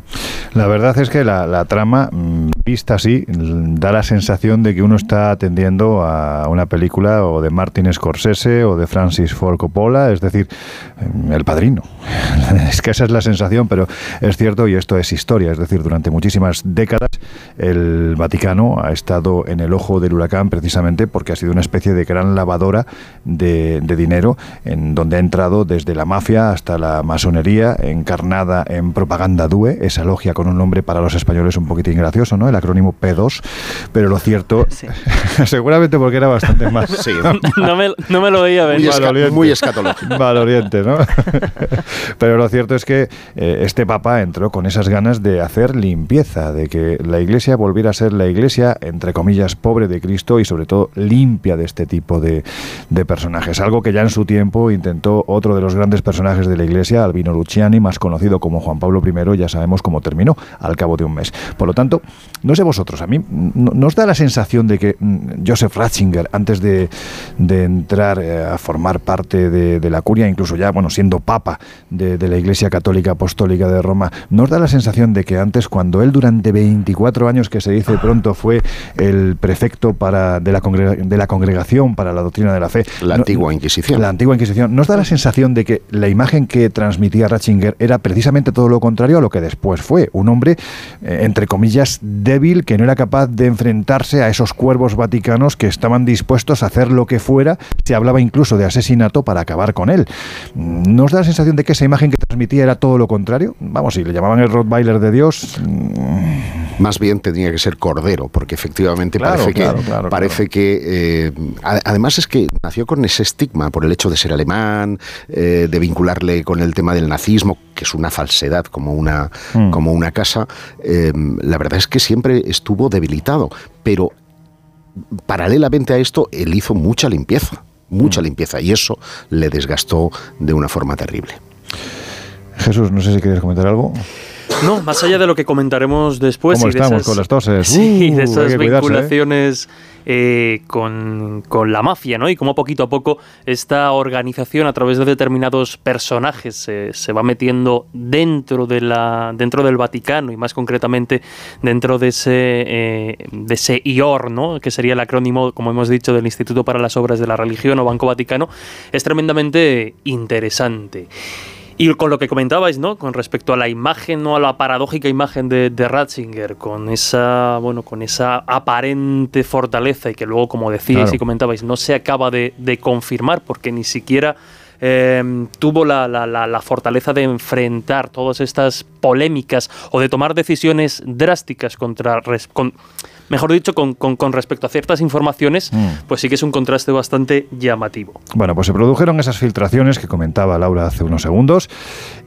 La verdad es que la, trama, mm, vista así, da la sensación de que uno está atendiendo a una película o de Martin Scorsese o de Francis Ford Coppola, es decir, mm, El Padrino. Es que esa es la sensación, pero es cierto y esto es historia, es decir, durante muchísimas décadas el Vaticano ha estado en el ojo del huracán precisamente porque ha sido una especie de gran lavadora de, de dinero en donde ha entrado desde la mafia hasta la masonería encarnada en propaganda dura esa logia con un nombre para los españoles un poquitín gracioso, ¿no? El acrónimo P2, pero lo cierto, seguramente porque era bastante más... Sí, no, me, no me, lo veía venir. Muy, escatológico. Valoriente, ¿no? pero lo cierto es que eh, este papa entró con esas ganas de hacer limpieza, de que la iglesia volviera a ser la iglesia, entre comillas, pobre de Cristo y sobre todo limpia de este tipo de, de personajes. Algo que ya en su tiempo intentó otro de los grandes personajes de la iglesia, Albino Luciani, más conocido como Juan Pablo I, ya sabemos cómo terminó al cabo de un mes. Por lo tanto, no sé vosotros, a mí nos da la sensación de que mm, Joseph Ratzinger, antes de, entrar eh, a formar parte de, la curia, incluso ya, bueno, siendo papa de, la Iglesia Católica Apostólica de Roma, nos da la sensación de que antes, cuando él durante 24 años, que se dice pronto, fue el prefecto para, de, la de la congregación para la doctrina de la fe. La antigua Inquisición. La antigua Inquisición. Nos da la sensación de que la imagen que transmitía Ratzinger era precisamente todo lo contrario a lo que después fue. Un hombre, eh, entre comillas, débil, que no era capaz de enfrentarse a esos cuervos vaticanos que estaban dispuestos a hacer lo que fuera. Se hablaba incluso de asesinato para acabar con él. ¿Nos da la sensación de que esa imagen que transmitía era todo lo contrario? Vamos, si le llamaban el Rottweiler de Dios. Mm. Más bien tenía que ser Cordero, porque efectivamente parece que, parece que eh, además es que nació con ese estigma por el hecho de ser alemán, eh, de vincularle con el tema del nazismo, que es una falsedad como una, mm. como una casa. Eh, la verdad es que siempre estuvo debilitado, pero paralelamente a esto, él hizo mucha limpieza, mucha mm. limpieza, y eso le desgastó de una forma terrible. Jesús, no sé si quieres comentar algo. No, más allá de lo que comentaremos después. ¿Cómo estamos con las toses? Sí, de uh, esas ¿eh? vinculaciones eh, con, con, la mafia, ¿no? Y cómo poquito a poco esta organización, a través de determinados personajes, se va metiendo dentro, de la, dentro del Vaticano y más concretamente dentro de ese, eh, de ese IOR, ¿no? Que sería el acrónimo, como hemos dicho, del Instituto para las Obras de la Religión o Banco Vaticano, es tremendamente interesante. Y con lo que comentabais, ¿no? Con respecto a la imagen, ¿no? A la paradójica imagen de, Ratzinger, con esa, bueno, con esa aparente fortaleza y que luego, como decíais y comentabais, no se acaba de, confirmar porque ni siquiera eh, tuvo la, la, fortaleza de enfrentar todas estas polémicas o de tomar decisiones drásticas contra mejor dicho, con, con, respecto a ciertas informaciones, mm. pues sí que es un contraste bastante llamativo. Bueno, pues se produjeron esas filtraciones que comentaba Laura hace unos segundos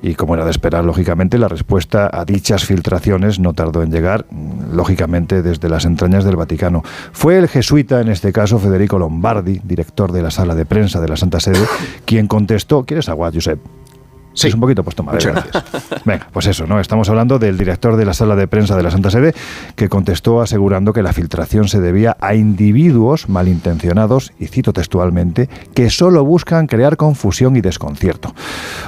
y como era de esperar, lógicamente, la respuesta a dichas filtraciones no tardó en llegar, mm, lógicamente, desde las entrañas del Vaticano. Fue el jesuita, en este caso Federico Lombardi, director de la sala de prensa de la Santa Sede, quien contestó, ¿quieres agua, Josep? Sí. Es un poquito, pues toma, gracias. Venga, pues eso, ¿no? Estamos hablando del director de la sala de prensa de la Santa Sede que contestó asegurando que la filtración se debía a individuos malintencionados, y cito textualmente, que solo buscan crear confusión y desconcierto.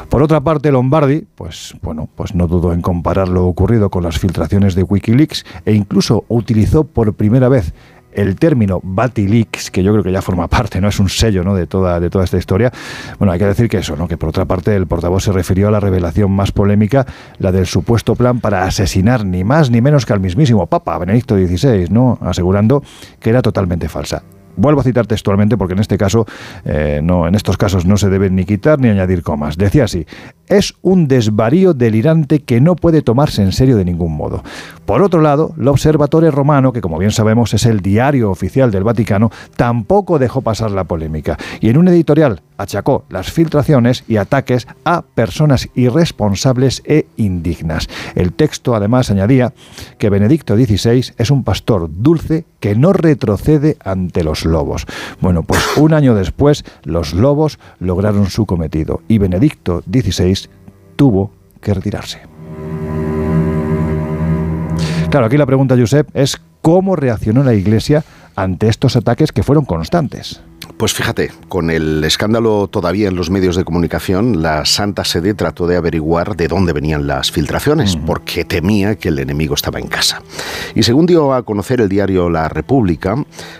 Por otra parte, Lombardi, pues bueno, pues no dudó en comparar lo ocurrido con las filtraciones de Wikileaks e incluso utilizó por primera vez el término Batilix, que yo creo que ya forma parte, no es un sello ¿no? de, toda, de toda esta historia, bueno, hay que decir que eso, ¿no? que por otra parte el portavoz se refirió a la revelación más polémica, la del supuesto plan para asesinar ni más ni menos que al mismísimo Papa Benedicto XVI, ¿no? asegurando que era totalmente falsa. Vuelvo a citar textualmente porque en este caso, eh, no, en estos casos no se deben ni quitar ni añadir comas. Decía así: es un desvarío delirante que no puede tomarse en serio de ningún modo. Por otro lado, el Observatore Romano, que como bien sabemos es el diario oficial del Vaticano, tampoco dejó pasar la polémica y en un editorial achacó las filtraciones y ataques a personas irresponsables e indignas. El texto además añadía que Benedicto XVI es un pastor dulce que no retrocede ante los lobos. Bueno, pues un año después los lobos lograron su cometido y Benedicto XVI tuvo que retirarse. Claro, aquí la pregunta, Josep, es cómo reaccionó la Iglesia ante estos ataques que fueron constantes. Pues fíjate, con el escándalo todavía en los medios de comunicación, la Santa Sede trató de averiguar de dónde venían las filtraciones, porque temía que el enemigo estaba en casa. Y según dio a conocer el diario La República,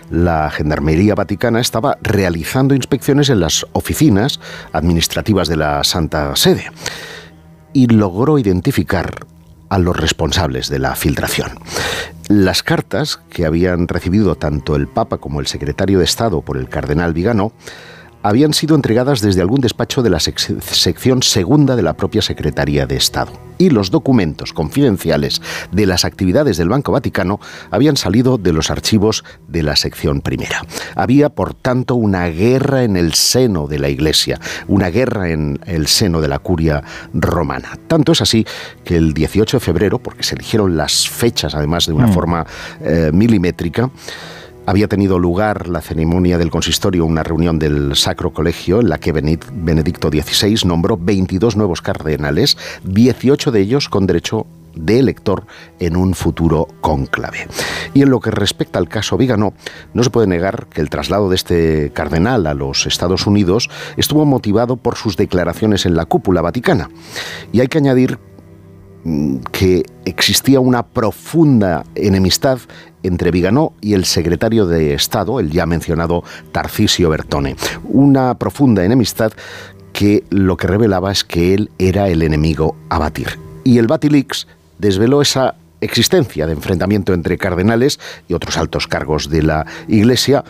la Gendarmería Vaticana estaba realizando inspecciones en las oficinas administrativas de la Santa Sede y logró identificar a los responsables de la filtración. Las cartas que habían recibido tanto el Papa como el secretario de Estado por el cardenal Vigano habían sido entregadas desde algún despacho de la sección segunda de la propia Secretaría de Estado. Y los documentos confidenciales de las actividades del Banco Vaticano habían salido de los archivos de la sección primera. Había, por tanto, una guerra en el seno de la Iglesia, una guerra en el seno de la curia romana. Tanto es así que el 18 de febrero, porque se eligieron las fechas además de una mm. forma eh, milimétrica, había tenido lugar la ceremonia del consistorio, una reunión del Sacro Colegio, en la que Benedicto XVI nombró 22 nuevos cardenales, 18 de ellos con derecho de elector en un futuro cónclave. Y en lo que respecta al caso Vígano, no se puede negar que el traslado de este cardenal a los Estados Unidos estuvo motivado por sus declaraciones en la cúpula vaticana. Y hay que añadir mm, que existía una profunda enemistad entre Viganó y el secretario de Estado, el ya mencionado Tarcisio Bertone. Una profunda enemistad que lo que revelaba es que él era el enemigo a batir. Y el Batilix desveló esa existencia de enfrentamiento entre cardenales y otros altos cargos de la Iglesia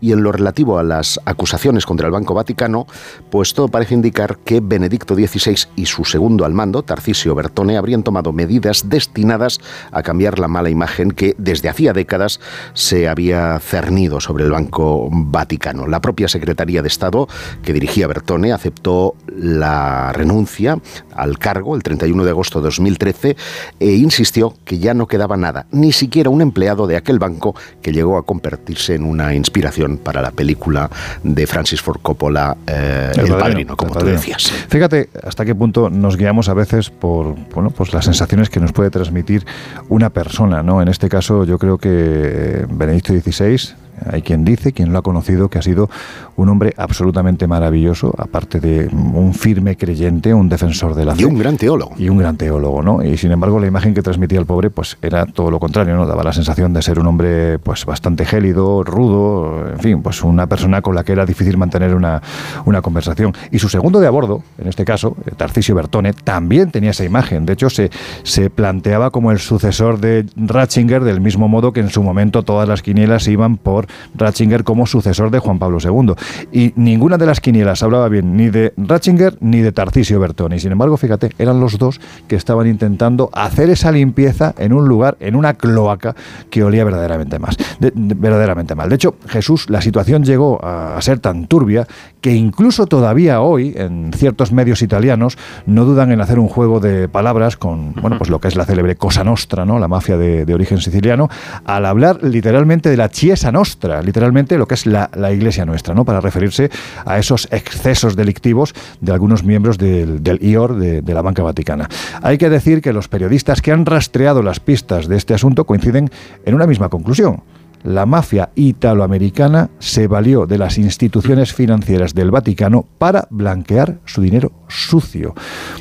y en lo relativo a las acusaciones contra el Banco Vaticano, pues todo parece indicar que Benedicto XVI y su segundo al mando, Tarcisio Bertone, habrían tomado medidas destinadas a cambiar la mala imagen que desde hacía décadas se había cernido sobre el Banco Vaticano. La propia Secretaría de Estado que dirigía Bertone aceptó la renuncia al cargo el 31 de agosto de 2013 e insistió que ya no quedaba nada, ni siquiera un empleado de aquel banco que llegó a convertirse en una inspiración inspiración para la película de Francis Ford Coppola, eh, El, Padrino, como tú decías. Fíjate hasta qué punto nos guiamos a veces por bueno, pues las sensaciones que nos puede transmitir una persona. ¿no? En este caso, yo creo que Benedicto XVI hay quien dice, quien lo ha conocido, que ha sido un hombre absolutamente maravilloso, aparte de un firme creyente, un defensor de la fe. Y un gran teólogo. Y un gran teólogo, ¿no? Y sin embargo, la imagen que transmitía el pobre, pues era todo lo contrario, ¿no? Daba la sensación de ser un hombre, pues bastante gélido, rudo, en fin, pues una persona con la que era difícil mantener una, una conversación. Y su segundo de a bordo, en este caso, Tarcisio Bertone, también tenía esa imagen. De hecho, se, se planteaba como el sucesor de Ratzinger, del mismo modo que en su momento todas las quinielas iban por Ratzinger como sucesor de Juan Pablo II. Y ninguna de las quinielas hablaba bien ni de Ratzinger ni de Tarcisio Bertoni. Sin embargo, fíjate, eran los dos que estaban intentando hacer esa limpieza en un lugar, en una cloaca que olía verdaderamente, más, verdaderamente mal. De hecho, Jesús, la situación llegó a, a ser tan turbia que incluso todavía hoy, en ciertos medios italianos, no dudan en hacer un juego de palabras con bueno, pues lo que es la célebre Cosa Nostra, ¿no? la mafia de, de origen siciliano, al hablar literalmente de la Chiesa Nostra, literalmente lo que es la, la Iglesia nuestra, ¿no? para referirse a esos excesos delictivos de algunos miembros del, del IOR de, de la Banca Vaticana. Hay que decir que los periodistas que han rastreado las pistas de este asunto coinciden en una misma conclusión la mafia italoamericana se valió de las instituciones financieras del Vaticano para blanquear su dinero sucio.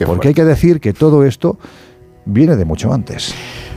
Porque hay que decir que todo esto viene de mucho antes.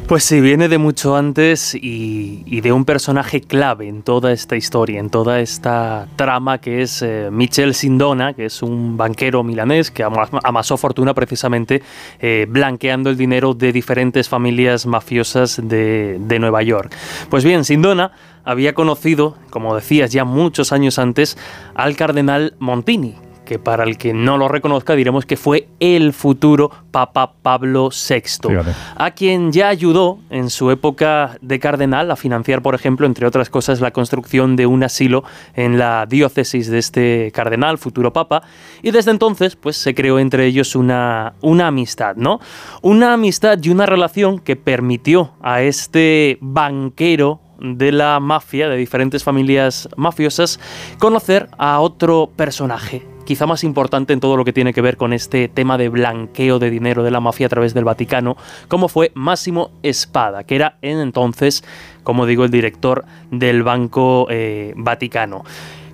Pues sí, viene de mucho antes y, de un personaje clave en toda esta historia, en toda esta trama que es eh, Michel Sindona, que es un banquero milanés que amasó fortuna precisamente eh, blanqueando el dinero de diferentes familias mafiosas de, de Nueva York. Pues bien, Sindona había conocido, como decías ya muchos años antes, al cardenal Montini, que para el que no lo reconozca diremos que fue el futuro Papa Pablo VI, a quien ya ayudó en su época de cardenal a financiar, por ejemplo, entre otras cosas, la construcción de un asilo en la diócesis de este cardenal, futuro Papa, y desde entonces pues se creó entre ellos una, una amistad, ¿no? Una amistad y una relación que permitió a este banquero de la mafia, de diferentes familias mafiosas, conocer a otro personaje, quizá más importante en todo lo que tiene que ver con este tema de blanqueo de dinero de la mafia a través del Vaticano, como fue Máximo Espada, que era en entonces, como digo, el director del Banco eh, Vaticano.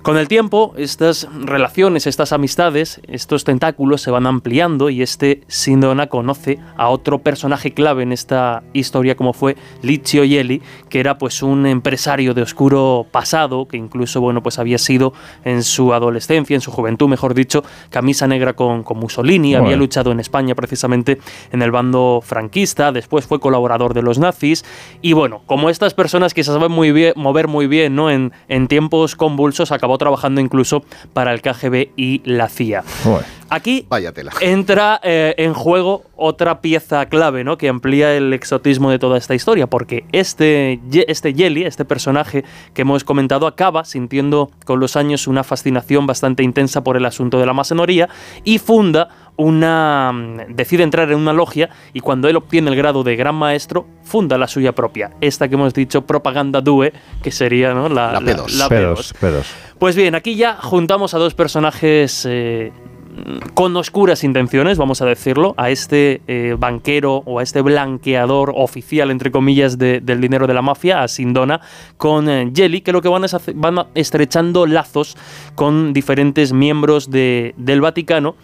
Con el tiempo, estas relaciones, estas amistades, estos tentáculos se van ampliando y este Sindona conoce a otro personaje clave en esta historia como fue Licio Yeli, que era pues un empresario de oscuro pasado, que incluso bueno, pues había sido en su adolescencia, en su juventud, mejor dicho, camisa negra con, con Mussolini, había luchado en España precisamente en el bando franquista, después fue colaborador de los nazis y bueno, como estas personas que se saben muy bien, mover muy bien, ¿no? En, en tiempos convulsos acabó trabajando incluso para el KGB y la CIA. Aquí entra eh, en juego otra pieza clave, ¿no? Que amplía el exotismo de toda esta historia, porque este, este Jelly, este personaje que hemos comentado, acaba sintiendo con los años una fascinación bastante intensa por el asunto de la masonería y funda una mm, decide entrar en una logia y cuando él obtiene el grado de gran maestro funda la suya propia esta que hemos dicho propaganda due que sería ¿no? la, P2. pues bien aquí ya juntamos a dos personajes eh, con oscuras intenciones, vamos a decirlo, a este eh, banquero o a este blanqueador oficial, entre comillas, del dinero de la mafia, a Sindona, con eh, Jelly, que lo que van es van estrechando lazos con diferentes miembros del Vaticano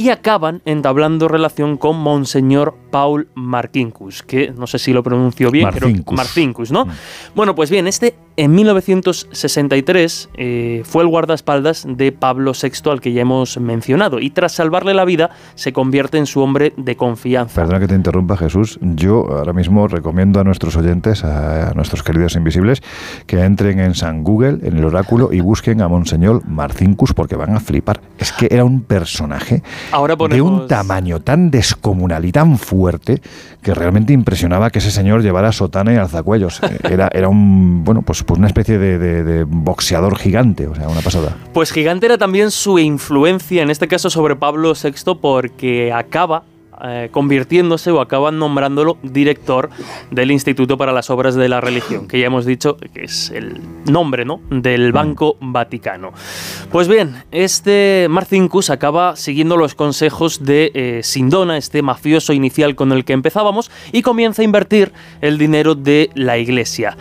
y acaban entablando relación con Monseñor Paul Marcinkus, que no sé si lo pronuncio bien, Marcinkus, Marcinkus ¿no? Mm. Bueno, pues bien, este en 1963 eh, fue el guardaespaldas de Pablo VI al que ya hemos mencionado y tras salvarle la vida se convierte en su hombre de confianza. Perdona que te interrumpa Jesús, yo ahora mismo recomiendo a nuestros oyentes, a, nuestros queridos invisibles, que entren en San Google, en el oráculo y busquen a Monseñor Marcinkus porque van a flipar. Es que era un personaje de un tamaño tan descomunal y tan fuerte que realmente impresionaba que ese señor llevara sotana y alzacuellos. Era, era un, bueno, pues, pues una especie de, boxeador gigante, o sea, una pasada. Pues gigante era también su influencia, en este caso sobre Pablo VI, porque acaba eh, convirtiéndose o acaba nombrándolo director del Instituto para las Obras de la Religión, que ya hemos dicho que es el nombre ¿no? del Banco Vaticano. Pues bien, este Marcinkus acaba siguiendo los consejos de eh, Sindona, este mafioso inicial con el que empezábamos, y comienza a invertir el dinero de la iglesia.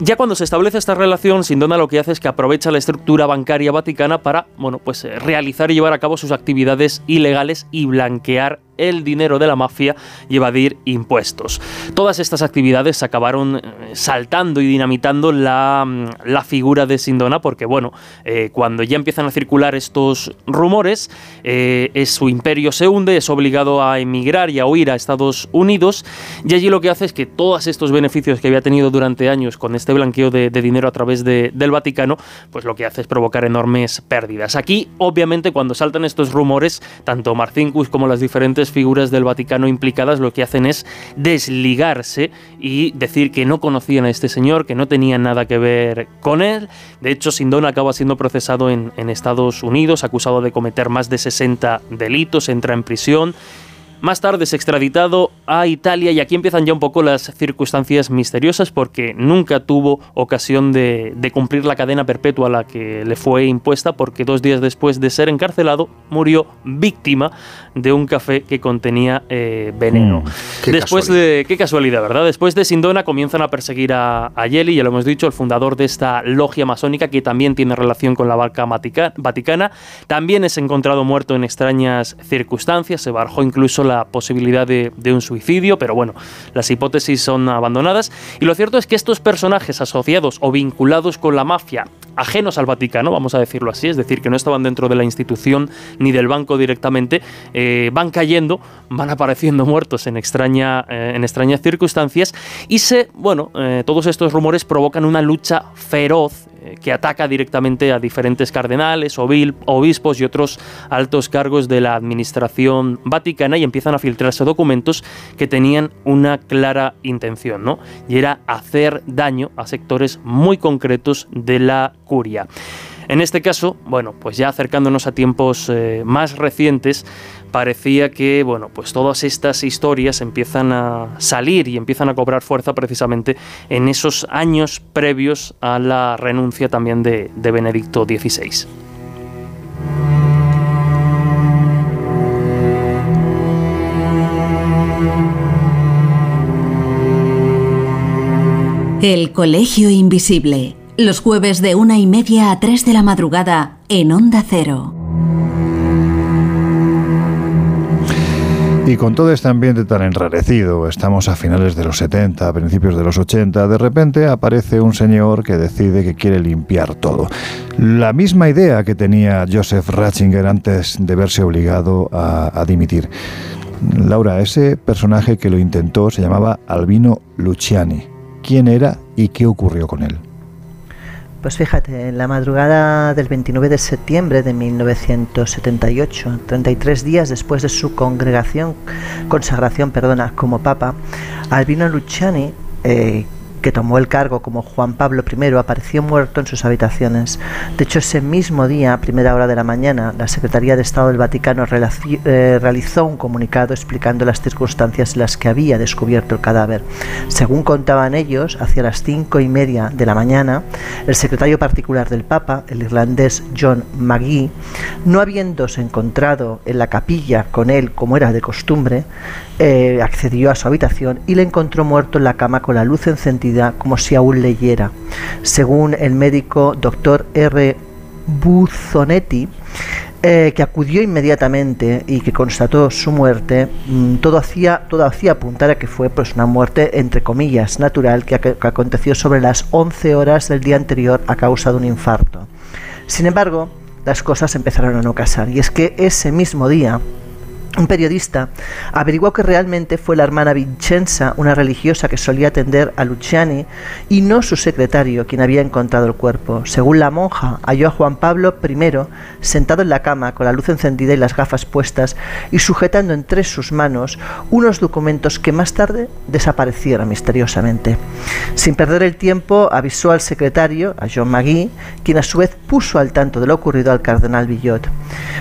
Ya cuando se establece esta relación, Sindona lo que hace es que aprovecha la estructura bancaria vaticana para, bueno, pues eh, realizar y llevar a cabo sus actividades ilegales y blanquear el dinero de la mafia y evadir impuestos. Todas estas actividades acabaron eh, saltando y dinamitando la, mm, la figura de Sindona porque, bueno, eh, cuando ya empiezan a circular estos rumores, eh, es, su imperio se hunde, es obligado a emigrar y a huir a Estados Unidos y allí lo que hace es que todos estos beneficios que había tenido durante años con este blanqueo de, dinero a través del Vaticano, pues lo que hace es provocar enormes pérdidas. Aquí, obviamente, cuando saltan estos rumores, tanto Marcinkus como las diferentes figuras del Vaticano implicadas lo que hacen es desligarse y decir que no conocían a este señor, que no tenían nada que ver con él. De hecho, Sindona acaba siendo procesado en, en Estados Unidos, acusado de cometer más de 60 delitos, entra en prisión más tarde es extraditado a Italia y aquí empiezan ya un poco las circunstancias misteriosas porque nunca tuvo ocasión de, cumplir la cadena perpetua a la que le fue impuesta porque dos días después de ser encarcelado murió víctima de un café que contenía eh, veneno. Mm, después de... Qué casualidad, ¿verdad? Después de Sindona comienzan a perseguir a, a Yeli, ya lo hemos dicho, el fundador de esta logia masónica que también tiene relación con la barca vaticana. También es encontrado muerto en extrañas circunstancias, se barajó incluso la posibilidad de, un suicidio, pero bueno, las hipótesis son abandonadas. Y lo cierto es que estos personajes asociados o vinculados con la mafia, ajenos al Vaticano, vamos a decirlo así, es decir, que no estaban dentro de la institución ni del banco directamente, eh, van cayendo, van apareciendo muertos en, extraña, eh, en extrañas circunstancias y se, bueno, eh, todos estos rumores provocan una lucha feroz que ataca directamente a diferentes cardenales, obispos y otros altos cargos de la administración vaticana y empiezan a filtrarse documentos que tenían una clara intención, ¿no? Y era hacer daño a sectores muy concretos de la curia. En este caso, bueno, pues ya acercándonos a tiempos eh, más recientes, parecía que, bueno, pues todas estas historias empiezan a salir y empiezan a cobrar fuerza precisamente en esos años previos a la renuncia también de, de Benedicto XVI. El Colegio Invisible los jueves de una y media a tres de la madrugada en Onda Cero. Y con todo este ambiente tan enrarecido, estamos a finales de los 70, a principios de los 80, de repente aparece un señor que decide que quiere limpiar todo. La misma idea que tenía Joseph Ratzinger antes de verse obligado a, a dimitir. Laura, ese personaje que lo intentó se llamaba Albino Luciani. ¿Quién era y qué ocurrió con él? Pues fíjate, en la madrugada del 29 de septiembre de 1978, 33 días después de su congregación, consagración perdona, como papa, Albino Luciani, eh, que tomó el cargo como Juan Pablo I, apareció muerto en sus habitaciones. De hecho, ese mismo día, a primera hora de la mañana, la Secretaría de Estado del Vaticano eh, realizó un comunicado explicando las circunstancias en las que había descubierto el cadáver. Según contaban ellos, hacia las cinco y media de la mañana, el secretario particular del Papa, el irlandés John McGee, no habiéndose encontrado en la capilla con él como era de costumbre, eh, accedió a su habitación y le encontró muerto en la cama con la luz encendida como si aún leyera. Según el médico doctor R. Buzonetti, eh, que acudió inmediatamente y que constató su muerte, mm, todo, hacía, todo hacía apuntar a que fue pues, una muerte, entre comillas, natural, que, aconteció sobre las 11 horas del día anterior a causa de un infarto. Sin embargo, las cosas empezaron a no casar, y es que ese mismo día, un periodista averiguó que realmente fue la hermana Vincenza, una religiosa que solía atender a Luciani, y no su secretario quien había encontrado el cuerpo. Según la monja, halló a Juan Pablo I sentado en la cama con la luz encendida y las gafas puestas y sujetando entre sus manos unos documentos que más tarde desaparecieron misteriosamente. Sin perder el tiempo, avisó al secretario, a John Magui, quien a su vez puso al tanto de lo ocurrido al cardenal Villot.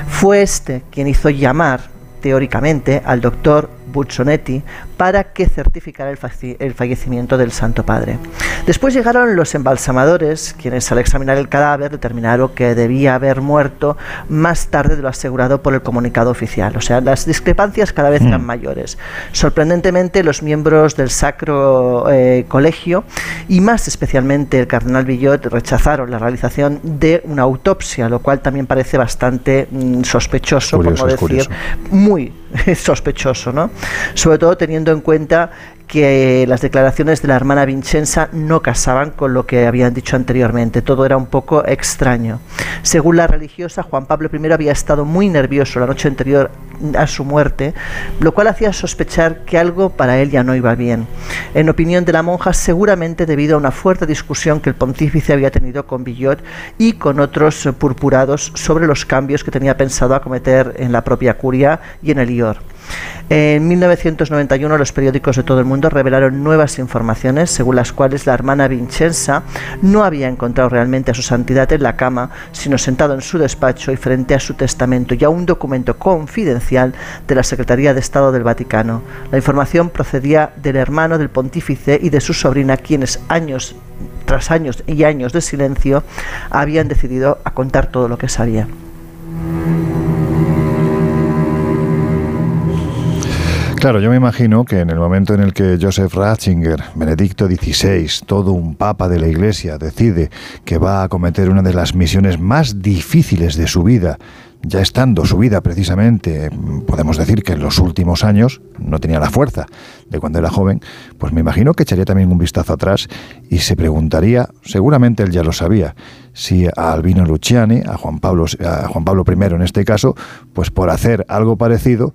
Fue este quien hizo llamar teóricamente, al doctor Buccionetti para que certificara el, fallecimiento del Santo Padre. Después llegaron los embalsamadores, quienes al examinar el cadáver determinaron que debía haber muerto más tarde de lo asegurado por el comunicado oficial. O sea, las discrepancias cada vez eran mm. mayores. Sorprendentemente, los miembros del Sacro eh, Colegio y más especialmente el cardenal Villot rechazaron la realización de una autopsia, lo cual también parece bastante mm, sospechoso, por no decir muy sospechoso, ¿no? Sobre todo teniendo en cuenta que las declaraciones de la hermana Vincenza no casaban con lo que habían dicho anteriormente. Todo era un poco extraño. Según la religiosa, Juan Pablo I había estado muy nervioso la noche anterior a su muerte, lo cual hacía sospechar que algo para él ya no iba bien. En opinión de la monja, seguramente debido a una fuerte discusión que el pontífice había tenido con Villot y con otros purpurados sobre los cambios que tenía pensado acometer en la propia curia y en el IOR. En 1991 los periódicos de todo el mundo revelaron nuevas informaciones según las cuales la hermana Vincenza no había encontrado realmente a su santidad en la cama, sino sentado en su despacho y frente a su testamento y a un documento confidencial de la Secretaría de Estado del Vaticano. La información procedía del hermano del pontífice y de su sobrina, quienes años tras años y años de silencio habían decidido a contar todo lo que sabía. Claro, yo me imagino que en el momento en el que Joseph Ratzinger, Benedicto XVI, todo un papa de la Iglesia, decide que va a cometer una de las misiones más difíciles de su vida, ya estando su vida precisamente, podemos decir que en los últimos años no tenía la fuerza de cuando era joven, pues me imagino que echaría también un vistazo atrás y se preguntaría, seguramente él ya lo sabía, si a Albino Luciani, a Juan Pablo, a Juan Pablo I en este caso, pues por hacer algo parecido,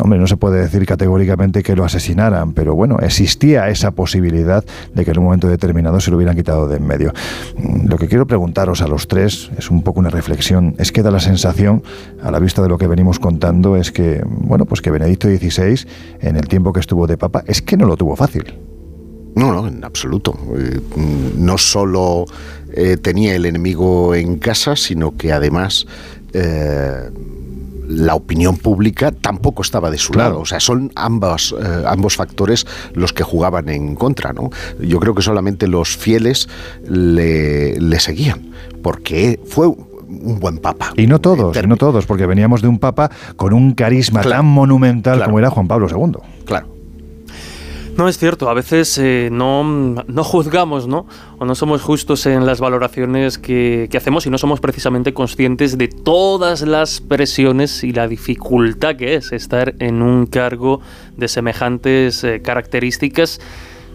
hombre, no se puede decir categóricamente que lo asesinaran, pero bueno, existía esa posibilidad de que en un momento determinado se lo hubieran quitado de en medio. Mm, lo que quiero preguntaros a los tres es un poco una reflexión. Es que da la sensación, a la vista de lo que venimos contando, es que, bueno, pues que Benedicto XVI, en el tiempo que estuvo de papa, es que no lo tuvo fácil. No, no, en absoluto. Eh, no solo eh, tenía el enemigo en casa, sino que además eh, la opinión pública tampoco estaba de su lado. O sea, son ambos, eh, ambos factores los que jugaban en contra. ¿no? Yo creo que solamente los fieles le, seguían, porque fue un buen papa. Y no todos, no todos, porque veníamos de un papa con un carisma tan monumental como era Juan Pablo II. No es cierto, a veces eh, no, no, juzgamos, ¿no? O no somos justos en las valoraciones que, que, hacemos y no somos precisamente conscientes de todas las presiones y la dificultad que es estar en un cargo de semejantes eh, características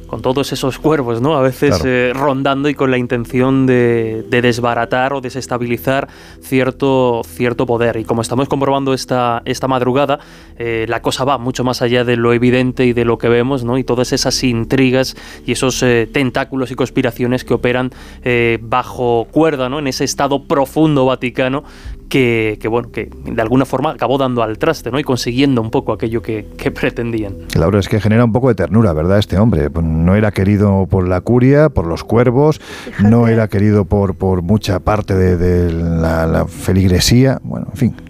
con todos esos cuervos, ¿no? A veces eh, rondando y con la intención de, desbaratar o desestabilizar cierto, cierto poder. Y como estamos comprobando esta, esta madrugada, eh, la cosa va mucho más allá de lo evidente y de lo que vemos, ¿no? Y todas esas intrigas y esos eh, tentáculos y conspiraciones que operan bajo cuerda, ¿no? En ese estado profundo vaticano que, bueno, que de alguna forma acabó dando al traste, ¿no? Y consiguiendo un poco aquello que, pretendían. Laura, es que genera un poco de ternura, ¿verdad? Este hombre. Pues no era querido por la curia, por los cuervos, no era querido por, por mucha parte de, la, la feligresía, bueno, en fin.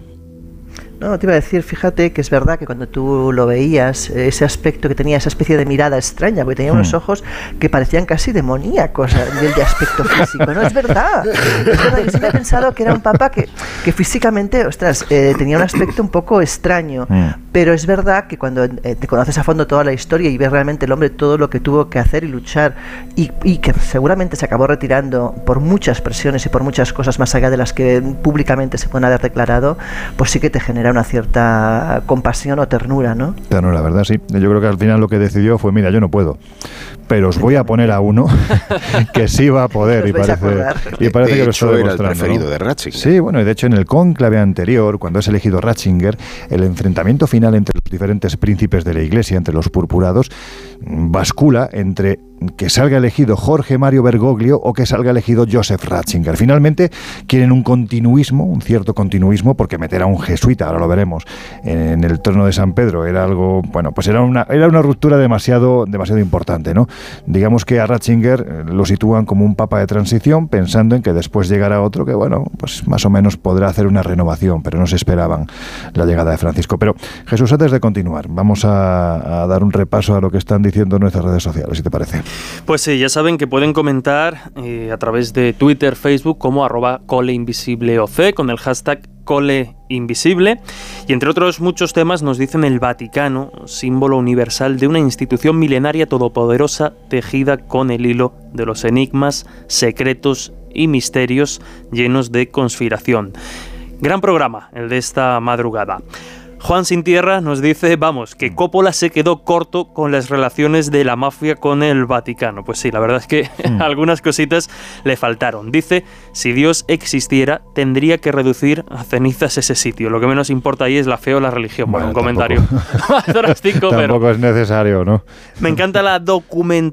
No, te iba a decir, fíjate que es verdad que cuando tú lo veías, ese aspecto que tenía, esa especie de mirada extraña, porque tenía unos hmm. ojos que parecían casi demoníacos a nivel de aspecto físico, ¿no? Es verdad. Es verdad, yo siempre he pensado que era un papa que, que físicamente, ostras, eh, tenía un aspecto un poco extraño, hmm. Pero es verdad que cuando eh, te conoces a fondo toda la historia y ves realmente el hombre todo lo que tuvo que hacer y luchar, y, y que seguramente se acabó retirando por muchas presiones y por muchas cosas más allá de las que públicamente se pueden haber declarado, pues sí que te genera una cierta compasión o ternura, ¿no? Ternura, ¿verdad? Sí. Yo creo que al final lo que decidió fue, mira, yo no puedo, pero os voy a poner a uno que sí va a poder y parece, y parece que lo está era el preferido de Ratzinger. Sí, bueno, y de hecho en el cónclave anterior, cuando es elegido Ratzinger, el enfrentamiento final entre los diferentes príncipes de la Iglesia, entre los purpurados, bascula entre que salga elegido Jorge Mario Bergoglio o que salga elegido Joseph Ratzinger. Finalmente quieren un continuismo, un cierto continuismo, porque meter a un jesuita, ahora lo veremos, en el trono de San Pedro era algo, bueno, pues era una, era una ruptura demasiado, demasiado importante, ¿no? Digamos que a Ratzinger eh, lo sitúan como un papa de transición, pensando en que después llegará otro que, bueno, pues más o menos podrá hacer una renovación, pero no se esperaban la llegada de Francisco. Pero Jesús, antes de continuar, vamos a, dar un repaso a lo que están diciendo nuestras redes sociales, si te parece. Pues sí, ya saben que pueden comentar eh, a través de Twitter, Facebook, como arroba coleinvisibleoc con el hashtag cole invisible y entre otros muchos temas nos dicen el Vaticano, símbolo universal de una institución milenaria todopoderosa tejida con el hilo de los enigmas, secretos y misterios llenos de conspiración. Gran programa el de esta madrugada. Juan Sin Tierra nos dice, vamos, que Coppola se quedó corto con las relaciones de la mafia con el Vaticano. Pues sí, la verdad es que mm. algunas cositas le faltaron. Dice, si Dios existiera, tendría que reducir a cenizas ese sitio. Lo que menos importa ahí es la fe o la religión. Bueno, un comentario tampoco es necesario, ¿no? Me encanta, la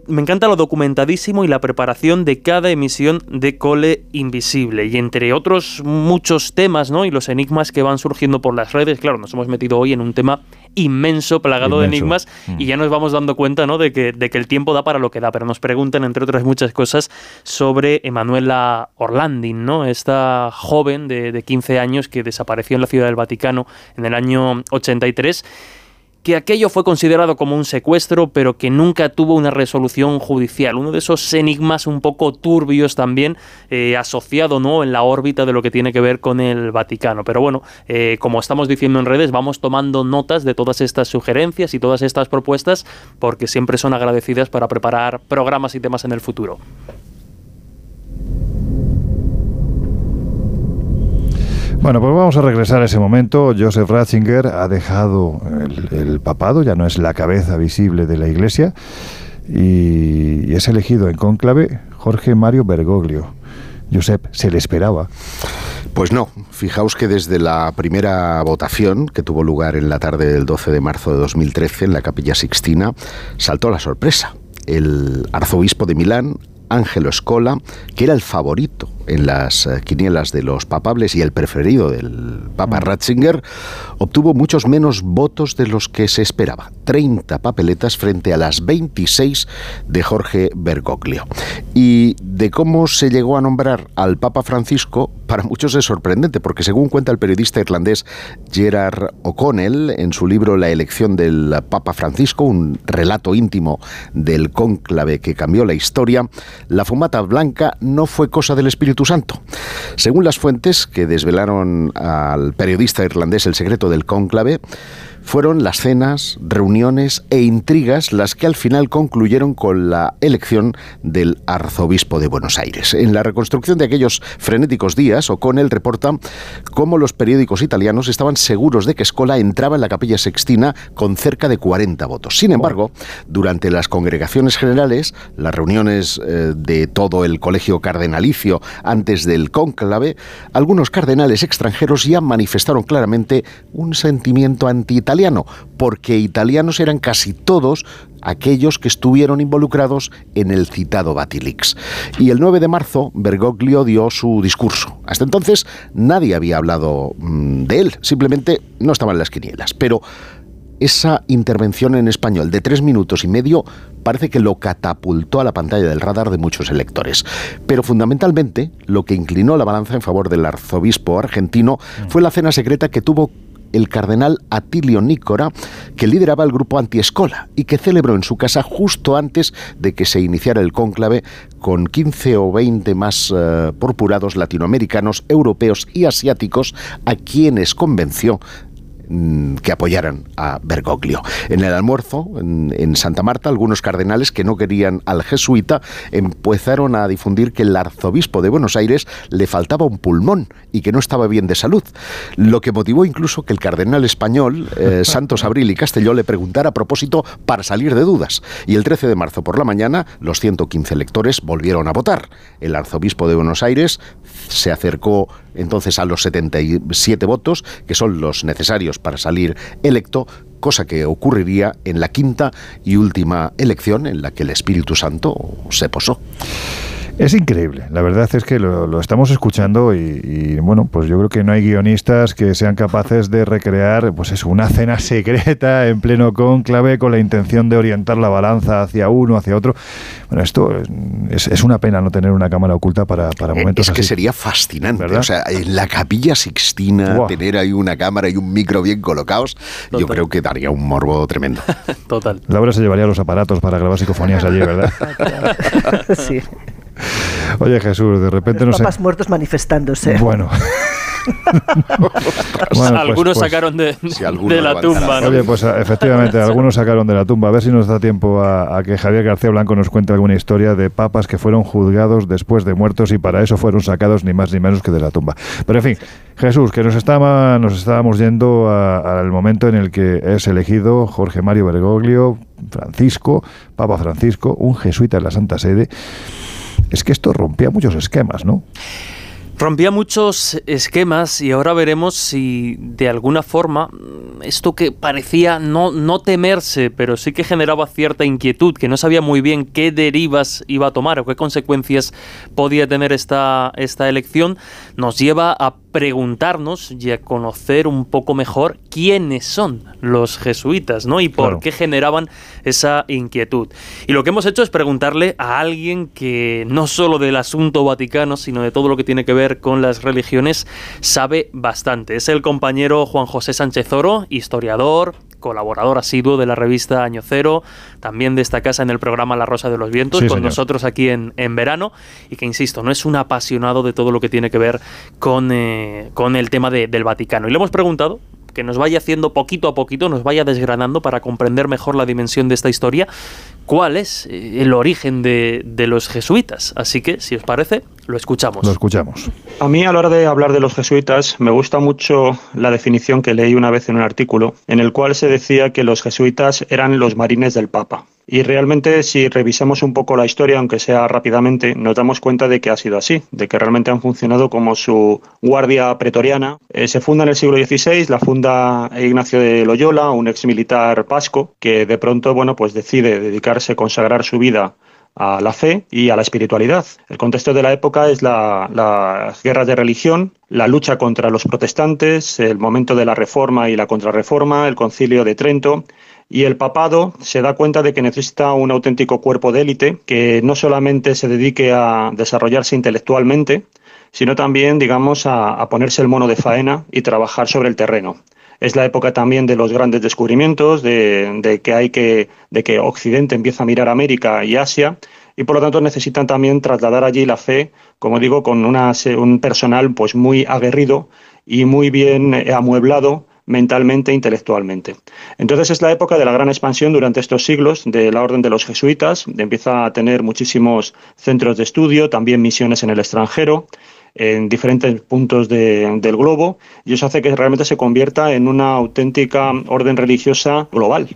me encanta lo documentadísimo y la preparación de cada emisión de Cole Invisible. Y entre otros muchos temas, ¿no? Y los enigmas que van surgiendo por las redes, claro, nos hemos metido hoy en un tema inmenso, plagado de enigmas, y mm. ya nos vamos dando cuenta ¿no? de, que, de que el tiempo da para lo que da. Pero nos preguntan, entre otras muchas cosas, sobre Emanuela Orlandin, ¿no? esta joven de, de 15 años que desapareció en la Ciudad del Vaticano en el año 83 que aquello fue considerado como un secuestro, pero que nunca tuvo una resolución judicial. Uno de esos enigmas un poco turbios también, eh, asociado ¿no? en la órbita de lo que tiene que ver con el Vaticano. Pero bueno, eh, como estamos diciendo en redes, vamos tomando notas de todas estas sugerencias y todas estas propuestas, porque siempre son agradecidas para preparar programas y temas en el futuro. Bueno, pues vamos a regresar a ese momento. Joseph Ratzinger ha dejado el, papado, ya no es la cabeza visible de la Iglesia, y, es elegido en cónclave Jorge Mario Bergoglio. Josep, ¿se le esperaba? Pues no. Fijaos que desde la primera votación que tuvo lugar en la tarde del 12 de marzo de 2013 en la Capilla Sixtina, saltó la sorpresa. El arzobispo de Milán, Ángelo Escola, que era el favorito en las eh, quinielas de los papables y el preferido del Papa. Ratzinger, obtuvo muchos menos votos de los que se esperaba. 30 papeletas frente a las 26 de Jorge Bergoglio. Y de cómo se llegó a nombrar al Papa Francisco, para muchos es sorprendente, porque según cuenta el periodista irlandés Gerard O'Connell en su libro La elección del Papa Francisco, un relato íntimo del cónclave que cambió la historia, la fumata blanca no fue cosa del Espíritu Santo. Según las fuentes que desvelaron al periodista irlandés el secreto del cónclave, fueron las cenas, reuniones e intrigas las que al final concluyeron con la elección del arzobispo de Buenos Aires. En la reconstrucción de aquellos frenéticos días, O'Connell reporta cómo los periódicos italianos estaban seguros de que Escola entraba en la capilla sextina con cerca de 40 votos. Sin embargo, durante las congregaciones generales, las reuniones eh, de todo el colegio cardenalicio antes del cónclave, algunos cardenales extranjeros ya manifestaron claramente un sentimiento anti-italiano porque italianos eran casi todos aquellos que estuvieron involucrados en el citado Batilix. Y el 9 de marzo, Bergoglio dio su discurso. Hasta entonces nadie había hablado mm, de él, simplemente no estaban en las quinielas. Pero esa intervención en español de tres minutos y medio parece que lo catapultó a la pantalla del radar de muchos electores. Pero fundamentalmente, lo que inclinó la balanza en favor del arzobispo argentino fue la cena secreta que tuvo el cardenal Atilio Nícora, que lideraba el grupo anti-escola y que celebró en su casa justo antes de que se iniciara el cónclave con 15 o 20 más uh, purpurados latinoamericanos, europeos y asiáticos a quienes convenció que apoyaran a Bergoglio. En el almuerzo, en, Santa Marta, algunos cardenales que no querían al jesuita empezaron a difundir que el arzobispo de Buenos Aires le faltaba un pulmón y que no estaba bien de salud, lo que motivó incluso que el cardenal español eh, Santos Abril y Castelló le preguntara a propósito para salir de dudas. Y el 13 de marzo por la mañana, los 115 electores volvieron a votar. El arzobispo de Buenos Aires se acercó entonces a los 77 votos, que son los necesarios para salir electo, cosa que ocurriría en la quinta y última elección en la que el Espíritu Santo se posó. Es increíble, la verdad es que lo, estamos escuchando y, bueno, pues yo creo que no hay guionistas que sean capaces de recrear, pues es una cena secreta en pleno conclave con la intención de orientar la balanza hacia uno, hacia otro. Bueno, esto es, una pena no tener una cámara oculta para, para eh, momentos es que sería fascinante, o sea, en la capilla Sixtina tener ahí una cámara y un micro bien colocados, yo creo que daría un morbo tremendo. Total. Laura se llevaría los aparatos para grabar psicofonías allí, ¿verdad? sí. Oye Jesús, de repente no sé. Papas muertos manifestándose. Bueno. Pues, algunos pues, sacaron de, la tumba. Oye, pues efectivamente, algunos sacaron de la tumba. A ver si nos da tiempo a, que Javier García Blanco nos cuente alguna historia de papas que fueron juzgados después de muertos y para eso fueron sacados ni más ni menos que de la tumba. Pero en fin, Jesús, que nos, estaba, nos estábamos yendo al momento en el que es elegido Jorge Mario Bergoglio, Francisco, Papa Francisco, un jesuita de la Santa Sede es que esto rompía muchos esquemas, ¿no? Rompía muchos esquemas y ahora veremos si de alguna forma esto que parecía no, no temerse, pero sí que generaba cierta inquietud, que no sabía muy bien qué derivas iba a tomar o qué consecuencias podía tener esta, esta elección, nos lleva a preguntarnos y a conocer un poco mejor quiénes son los jesuitas, ¿no? Y por qué generaban esa inquietud. Y lo que hemos hecho es preguntarle a alguien que no solo del asunto vaticano, sino de todo lo que tiene que ver con las religiones, sabe bastante. Es el compañero Juan José Sánchez Oro, historiador, colaborador asiduo de la revista Año Cero, también de esta casa en el programa La Rosa de los Vientos, con nosotros aquí en, en, verano, y que, insisto, no es un apasionado de todo lo que tiene que ver con, eh, con el tema del Vaticano. Y le hemos preguntado que nos vaya haciendo poquito a poquito, nos vaya desgranando para comprender mejor la dimensión de esta historia, cuál es eh, el origen de, de los jesuitas. Así que, si os parece, lo escuchamos. Lo escuchamos. A mí a la hora de hablar de los jesuitas me gusta mucho la definición que leí una vez en un artículo en el cual se decía que los jesuitas eran los marines del Papa. Y realmente si revisamos un poco la historia, aunque sea rápidamente, nos damos cuenta de que ha sido así, de que realmente han funcionado como su guardia pretoriana. Eh, se funda en el siglo XVI, la funda Ignacio de Loyola, un ex militar pasco, que de pronto bueno, pues decide dedicarse, consagrar su vida a la fe y a la espiritualidad. El contexto de la época es la, las guerras de religión, la lucha contra los protestantes, el momento de la reforma y la contrarreforma, el concilio de Trento y el papado se da cuenta de que necesita un auténtico cuerpo de élite que no solamente se dedique a desarrollarse intelectualmente, sino también, digamos, a, ponerse el mono de faena y trabajar sobre el terreno. Es la época también de los grandes descubrimientos, de, que hay que, de que Occidente empieza a mirar América y Asia, y por lo tanto necesitan también trasladar allí la fe, como digo, con un personal pues muy aguerrido y muy bien amueblado mentalmente e intelectualmente. Entonces es la época de la gran expansión durante estos siglos de la orden de los jesuitas, empieza a tener muchísimos centros de estudio, también misiones en el extranjero, en diferentes puntos del globo, y eso hace que realmente se convierta en una auténtica orden religiosa global.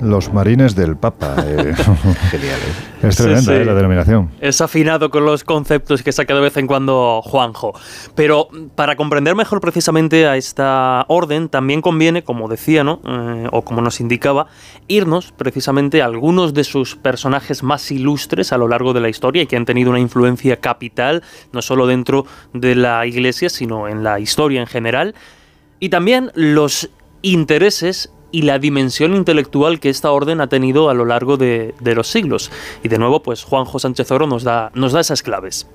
Los marines del Papa. Eh. Genial. ¿eh? Es tremenda eh, la denominación. Es afinado con los conceptos que saca de vez en cuando Juanjo. Pero para comprender mejor precisamente a esta orden, también conviene, como decía, ¿no? o como nos indicaba, irnos precisamente a algunos de sus personajes más ilustres a lo largo de la historia y que han tenido una influencia capital, no solo dentro de la Iglesia, sino en la historia en general. Y también los intereses y la dimensión intelectual que esta orden ha tenido a lo largo de, los siglos. Y de nuevo, pues Juanjo Sánchez Oro nos da, nos da esas claves.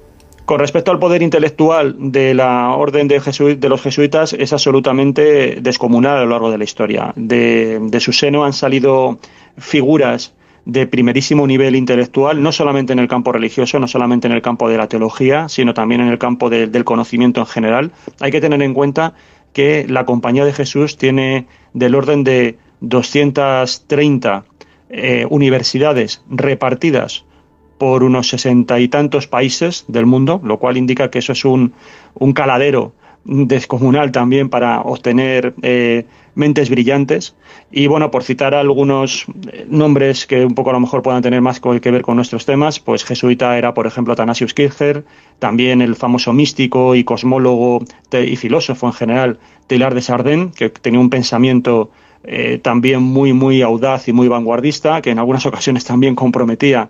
Con respecto al poder intelectual de la orden de, de, los jesuitas, es absolutamente descomunal a lo largo de la historia. De, su seno han salido figuras de primerísimo nivel intelectual, no solamente en el campo religioso, no solamente en el campo de la teología, sino también en el campo del conocimiento en general. Hay que tener en cuenta que la Compañía de Jesús tiene del orden de 230 eh, universidades repartidas por unos sesenta y tantos países del mundo, lo cual indica que eso es un, un caladero descomunal también para obtener eh, mentes brillantes. Y bueno, por citar algunos eh, nombres que un poco a lo mejor puedan tener más que ver con nuestros temas, pues jesuita era, por ejemplo, Athanasius Kircher, también el famoso místico y cosmólogo y filósofo en general, Teilhard de Chardin, que tenía un pensamiento eh, también muy, muy audaz y muy vanguardista, que en algunas ocasiones también comprometía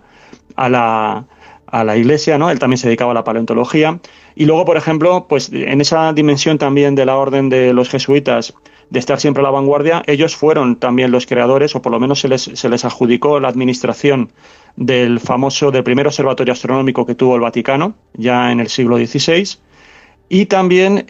a la, a la iglesia, ¿no? Él también se dedicaba a la paleontología. Y luego, por ejemplo, pues en esa dimensión también de la orden de los jesuitas, de estar siempre a la vanguardia, ellos fueron también los creadores, o por lo menos se les, se les adjudicó la administración del famoso, del primer observatorio astronómico que tuvo el Vaticano, ya en el siglo XVI. Y también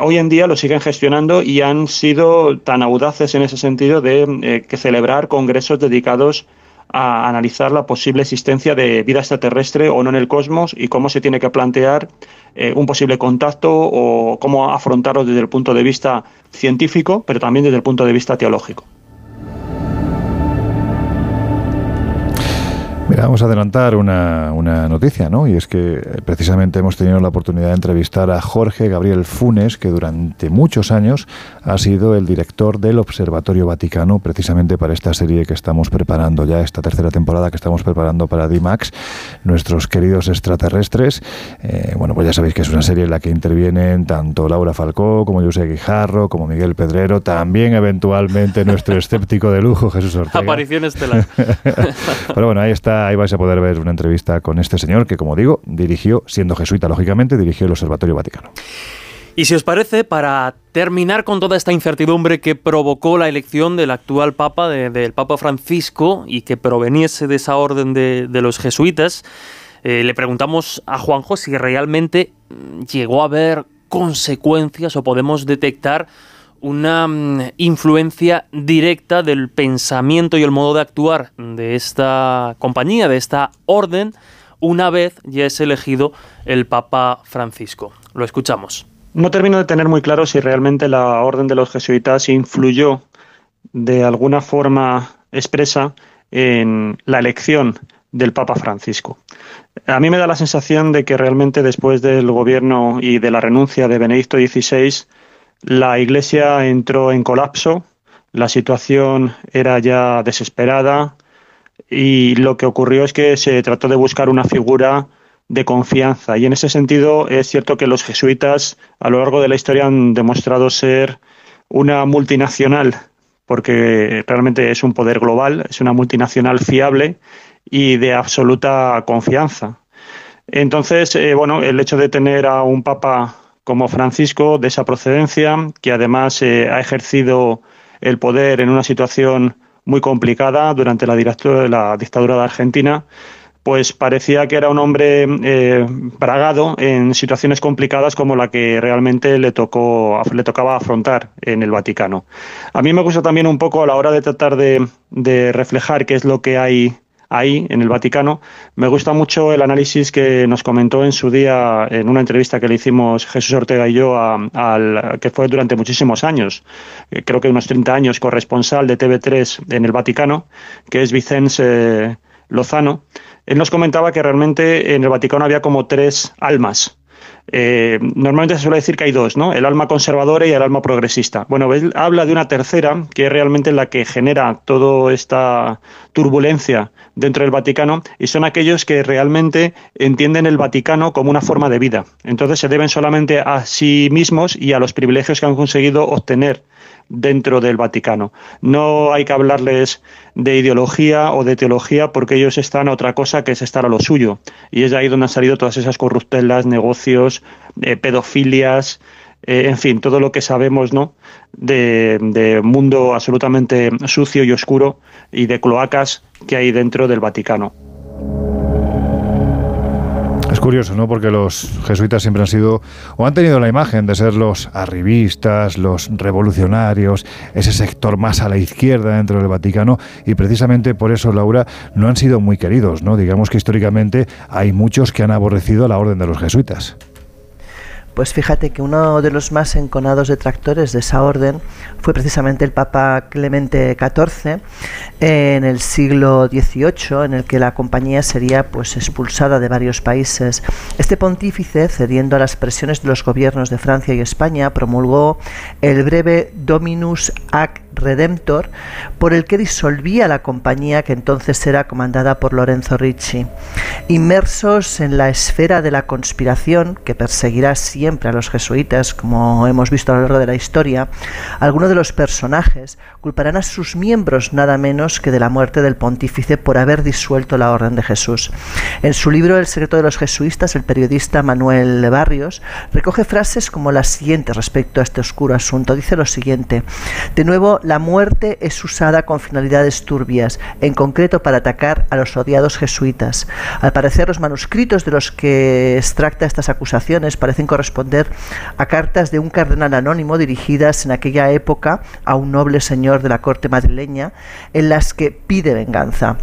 hoy en día lo siguen gestionando y han sido tan audaces en ese sentido de eh, que celebrar congresos dedicados analizar la posible existencia de vida extraterrestre o no en el cosmos y cómo se tiene que plantear eh, un posible contacto o cómo afrontarlo desde el punto de vista científico, pero también desde el punto de vista teológico. Mira, vamos a adelantar una, una, noticia, ¿no? Y es que eh, precisamente hemos tenido la oportunidad de entrevistar a Jorge Gabriel Funes, que durante muchos años ha sido el director del Observatorio Vaticano, precisamente para esta serie que estamos preparando ya, esta tercera temporada que estamos preparando para D-Max, nuestros queridos extraterrestres. Eh, bueno, pues ya sabéis que es una serie en la que intervienen tanto Laura Falcó como José Guijarro, como Miguel Pedrero, también eventualmente nuestro escéptico de lujo, Jesús Ortega. Aparición estelar. Pero bueno, ahí está ahí vais a poder ver una entrevista con este señor que, como digo, dirigió, siendo jesuita, lógicamente, dirigió el Observatorio Vaticano. Y si os parece, para terminar con toda esta incertidumbre que provocó la elección del actual Papa, del Papa Francisco, y que proveniese de esa orden de, los jesuitas, eh, le preguntamos a Juanjo si realmente llegó a haber consecuencias o podemos detectar una mm, influencia directa del pensamiento y el modo de actuar de esta compañía, de esta orden, una vez ya es elegido el Papa Francisco. Lo escuchamos. No termino de tener muy claro si realmente la orden de los jesuitas influyó de alguna forma expresa en la elección del Papa Francisco. A mí me da la sensación de que realmente después del gobierno y de la renuncia de Benedicto XVI, la iglesia entró en colapso, la situación era ya desesperada y lo que ocurrió es que se trató de buscar una figura de confianza y en ese sentido es cierto que los jesuitas a lo largo de la historia han demostrado ser una multinacional porque realmente es un poder global, es una multinacional fiable y de absoluta confianza. Entonces, eh, bueno, el hecho de tener a un papa como Francisco de esa procedencia, que además eh, ha ejercido el poder en una situación muy complicada durante la, la dictadura de Argentina, pues parecía que era un hombre eh, bragado en situaciones complicadas como la que realmente le tocó le tocaba afrontar en el Vaticano. A mí me gusta también un poco a la hora de tratar de, de reflejar qué es lo que hay ahí, en el Vaticano. Me gusta mucho el análisis que nos comentó en su día, en una entrevista que le hicimos Jesús Ortega y yo, al, que fue durante muchísimos años, eh, creo que unos 30 años, corresponsal de TV3 en el Vaticano, que es Vicente Lozano. Él nos comentaba que realmente en el Vaticano había como tres almas eh, normalmente se suele decir que hay dos, ¿no? El alma conservadora y el alma progresista. Bueno, él habla de una tercera, que es realmente la que genera toda esta turbulencia dentro del Vaticano, y son aquellos que realmente entienden el Vaticano como una forma de vida. Entonces se deben solamente a sí mismos y a los privilegios que han conseguido obtener dentro del Vaticano. No hay que hablarles de ideología o de teología porque ellos están a otra cosa que es estar a lo suyo. Y es ahí donde han salido todas esas corruptelas, negocios, eh, pedofilias, eh, en fin, todo lo que sabemos ¿no? de, de mundo absolutamente sucio y oscuro y de cloacas que hay dentro del Vaticano curioso, ¿no? Porque los jesuitas siempre han sido o han tenido la imagen de ser los arribistas, los revolucionarios, ese sector más a la izquierda dentro del Vaticano y precisamente por eso, Laura, no han sido muy queridos, ¿no? Digamos que históricamente hay muchos que han aborrecido a la orden de los jesuitas. Pues fíjate que uno de los más enconados detractores de esa orden fue precisamente el Papa Clemente XIV en el siglo XVIII, en el que la compañía sería pues expulsada de varios países. Este pontífice, cediendo a las presiones de los gobiernos de Francia y España, promulgó el breve Dominus Ac Redemptor, por el que disolvía la compañía que entonces era comandada por Lorenzo Ricci. Inmersos en la esfera de la conspiración, que perseguirá siempre a los jesuitas, como hemos visto a lo largo de la historia, algunos de los personajes culparán a sus miembros nada menos que de la muerte del pontífice por haber disuelto la Orden de Jesús. En su libro El secreto de los jesuitas, el periodista Manuel Barrios recoge frases como las siguientes respecto a este oscuro asunto. Dice lo siguiente, de nuevo, la muerte es usada con finalidades turbias, en concreto para atacar a los odiados jesuitas. Al parecer, los manuscritos de los que extracta estas acusaciones parecen corresponder a cartas de un cardenal anónimo dirigidas en aquella época a un noble señor de la corte madrileña, en las que pide venganza.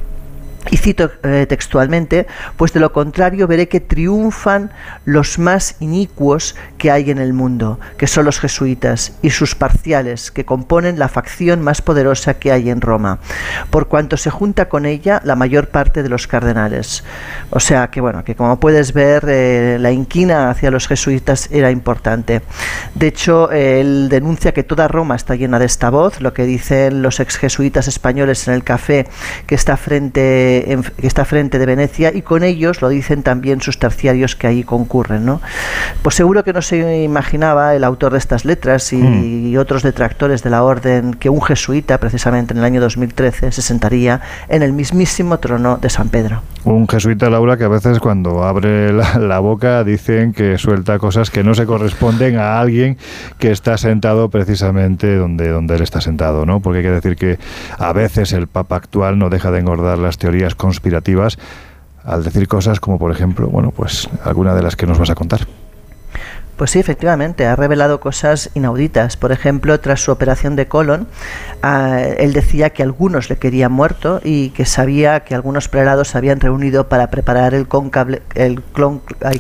Y cito eh, textualmente, pues de lo contrario veré que triunfan los más inicuos que hay en el mundo, que son los jesuitas y sus parciales, que componen la facción más poderosa que hay en Roma, por cuanto se junta con ella la mayor parte de los cardenales. O sea que bueno, que como puedes ver, eh, la inquina hacia los jesuitas era importante. De hecho, él denuncia que toda Roma está llena de esta voz, lo que dicen los ex jesuitas españoles en el café que está frente que está frente de Venecia y con ellos lo dicen también sus terciarios que ahí concurren. ¿no? Pues seguro que no se imaginaba el autor de estas letras y, hmm. otros detractores de la orden que un jesuita, precisamente en el año 2013, se sentaría en el mismísimo trono de San Pedro. Un jesuita, Laura, que a veces cuando abre la, boca dicen que suelta cosas que no se corresponden a alguien que está sentado precisamente donde, donde él está sentado, ¿no? Porque hay que decir que a veces el Papa actual no deja de engordar las teorías conspirativas al decir cosas como, por ejemplo, bueno, pues alguna de las que nos vas a contar. Pues sí, efectivamente, ha revelado cosas inauditas. Por ejemplo, tras su operación de colon, ah, él decía que algunos le querían muerto y que sabía que algunos prelados se habían reunido para preparar el conclave. El conclave.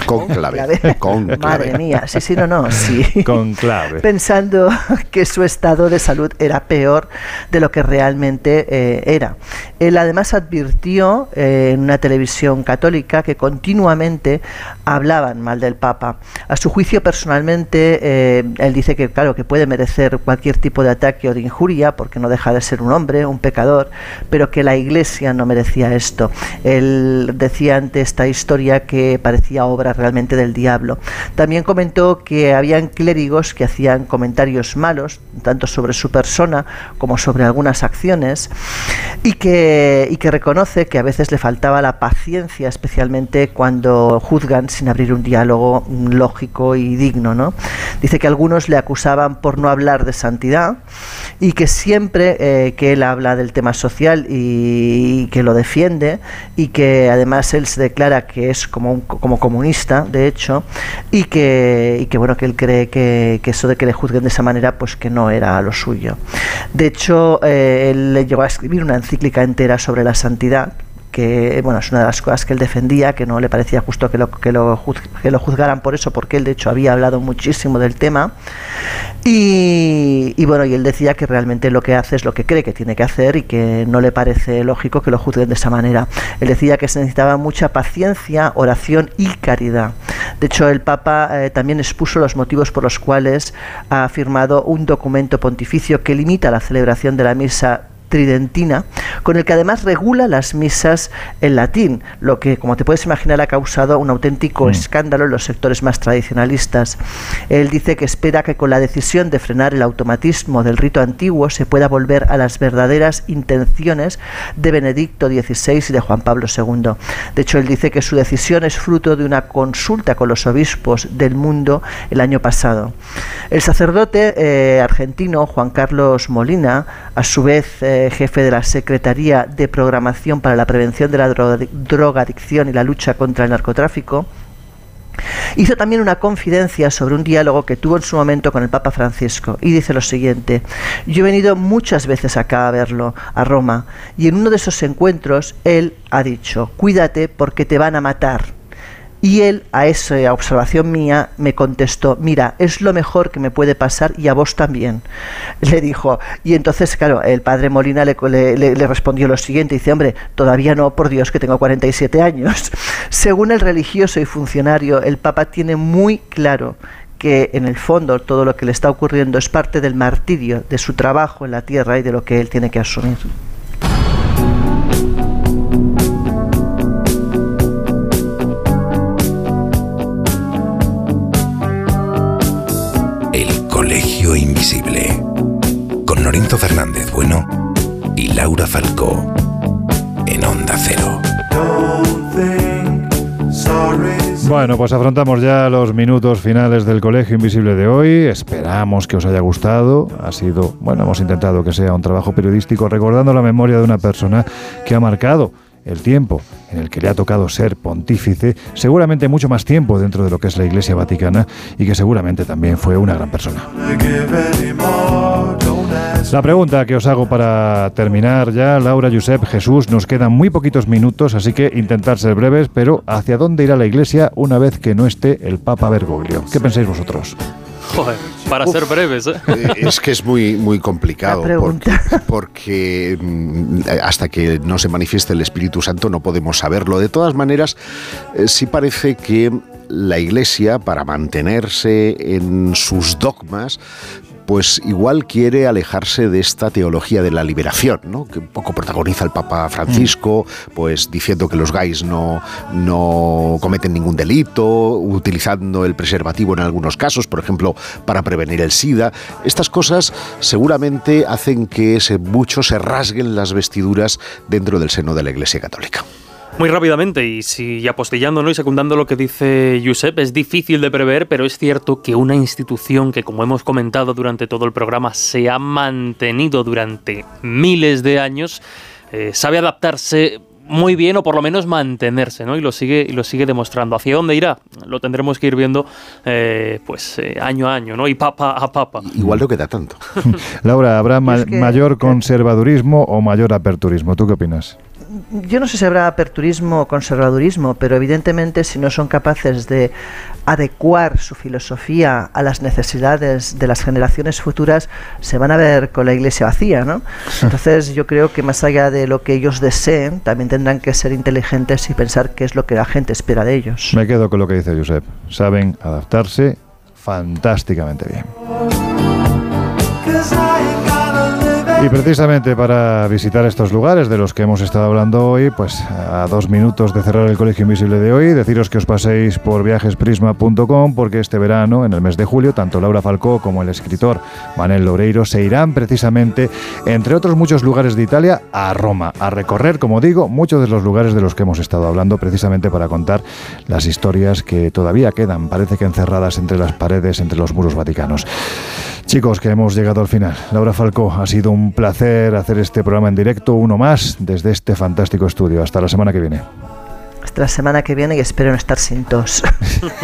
Madre mía, sí, sí, no, no, sí. Conclave. Pensando que su estado de salud era peor de lo que realmente eh, era. Él además advirtió eh, en una televisión católica que continuamente hablaban mal del Papa. A su juicio, personalmente, eh, él dice que, claro, que puede merecer cualquier tipo de ataque o de injuria, porque no deja de ser un hombre, un pecador, pero que la Iglesia no merecía esto. Él decía ante esta historia que parecía obra realmente del diablo. También comentó que habían clérigos que hacían comentarios malos, tanto sobre su persona como sobre algunas acciones, y que, y que reconoce que a veces le faltaba la paciencia, especialmente cuando juzgan sin abrir un diálogo lógico y digno. ¿no? Dice que algunos le acusaban por no hablar de santidad y que siempre eh, que él habla del tema social y, que lo defiende y que además él se declara que es como, como comunista, de hecho, y que, y que bueno, que él cree que, que, eso de que le juzguen de esa manera, pues que no era lo suyo. De hecho, eh, él le llegó a escribir una encíclica entera sobre la santidad, que bueno, es una de las cosas que él defendía, que no le parecía justo que lo, que lo, que lo juzgaran por eso, porque él de hecho había hablado muchísimo del tema. Y, bueno, y él decía que realmente lo que hace es lo que cree que tiene que hacer y que no le parece lógico que lo juzguen de esa manera. Él decía que se necesitaba mucha paciencia, oración y caridad. De hecho, el Papa eh, también expuso los motivos por los cuales ha firmado un documento pontificio que limita la celebración de la misa tridentina, con el que además regula las misas en latín, lo que, como te puedes imaginar, ha causado un auténtico mm. escándalo en los sectores más tradicionalistas. Él dice que espera que con la decisión de frenar el automatismo del rito antiguo se pueda volver a las verdaderas intenciones de Benedicto XVI y de Juan Pablo II. De hecho, él dice que su decisión es fruto de una consulta con los obispos del mundo el año pasado. El sacerdote eh, argentino Juan Carlos Molina, a su vez, eh, jefe de la Secretaría de Programación para la Prevención de la Drogadicción y la Lucha contra el Narcotráfico, Hizo también una confidencia sobre un diálogo que tuvo en su momento con el Papa Francisco y dice lo siguiente, yo he venido muchas veces acá a verlo, a Roma, y en uno de esos encuentros él ha dicho, cuídate porque te van a matar. Y él, a esa observación mía, me contestó, mira, es lo mejor que me puede pasar y a vos también. Le dijo, y entonces, claro, el padre Molina le, respondió lo siguiente, dice, hombre, todavía no, por Dios, que tengo 47 años. Según el religioso y funcionario, el Papa tiene muy claro que en el fondo todo lo que le está ocurriendo es parte del martirio de su trabajo en la tierra y de lo que él tiene que asumir. Invisible con Norinto Fernández Bueno y Laura Falcó en Onda Cero. Bueno, pues afrontamos ya los minutos finales del Colegio Invisible de hoy. Esperamos que os haya gustado. Ha sido, bueno, hemos intentado que sea un trabajo periodístico recordando la memoria de una persona que ha marcado el tiempo en el que le ha tocado ser pontífice, seguramente mucho más tiempo dentro de lo que es la Iglesia Vaticana y que seguramente también fue una gran persona. La pregunta que os hago para terminar ya, Laura, Josep, Jesús, nos quedan muy poquitos minutos, así que intentar ser breves, pero ¿hacia dónde irá la Iglesia una vez que no esté el Papa Bergoglio? ¿Qué pensáis vosotros? Joder, para ser breves. ¿eh? ¿eh? Es que es muy, muy complicado porque, porque, mm, hasta que no se manifieste el Espíritu Santo no podemos saberlo. De todas maneras, eh, sí parece que la Iglesia, para mantenerse en sus dogmas, pues igual quiere alejarse de esta teología de la liberación, ¿no? que un poco protagoniza el Papa Francisco, pues diciendo que los gays no, no cometen ningún delito, utilizando el preservativo en algunos casos, por ejemplo, para prevenir el SIDA. Estas cosas seguramente hacen que muchos se rasguen las vestiduras dentro del seno de la Iglesia Católica. Muy rápidamente, y si apostillando ¿no? y secundando lo que dice Josep, es difícil de prever, pero es cierto que una institución que, como hemos comentado durante todo el programa, se ha mantenido durante miles de años, eh, sabe adaptarse muy bien o por lo menos mantenerse, ¿no? Y lo sigue y lo sigue demostrando. ¿Hacia dónde irá? Lo tendremos que ir viendo, eh, pues eh, año a año, ¿no? Y papa a papa. Igual no queda tanto. Laura, ¿habrá mayor conservadurismo o mayor aperturismo? ¿Tú qué opinas? Yo no sé si habrá aperturismo o conservadurismo, pero evidentemente si no son capaces de adecuar su filosofía a las necesidades de las generaciones futuras, se van a ver con la iglesia vacía, ¿no? Entonces yo creo que más allá de lo que ellos deseen, también tendrán que ser inteligentes y pensar qué es lo que la gente espera de ellos. Me quedo con lo que dice Josep. Saben adaptarse fantásticamente bien. Y precisamente para visitar estos lugares de los que hemos estado hablando hoy, pues a dos minutos de cerrar el Colegio Invisible de hoy, deciros que os paséis por viajesprisma.com porque este verano, en el mes de julio, tanto Laura Falcó como el escritor Manel Loureiro se irán precisamente, entre otros muchos lugares de Italia, a Roma, a recorrer, como digo, muchos de los lugares de los que hemos estado hablando, precisamente para contar las historias que todavía quedan, parece que encerradas entre las paredes, entre los muros vaticanos. Chicos, que hemos llegado al final. Laura Falcó, ha sido un placer hacer este programa en directo, uno más, desde este fantástico estudio. Hasta la semana que viene la semana que viene y espero no estar sin tos.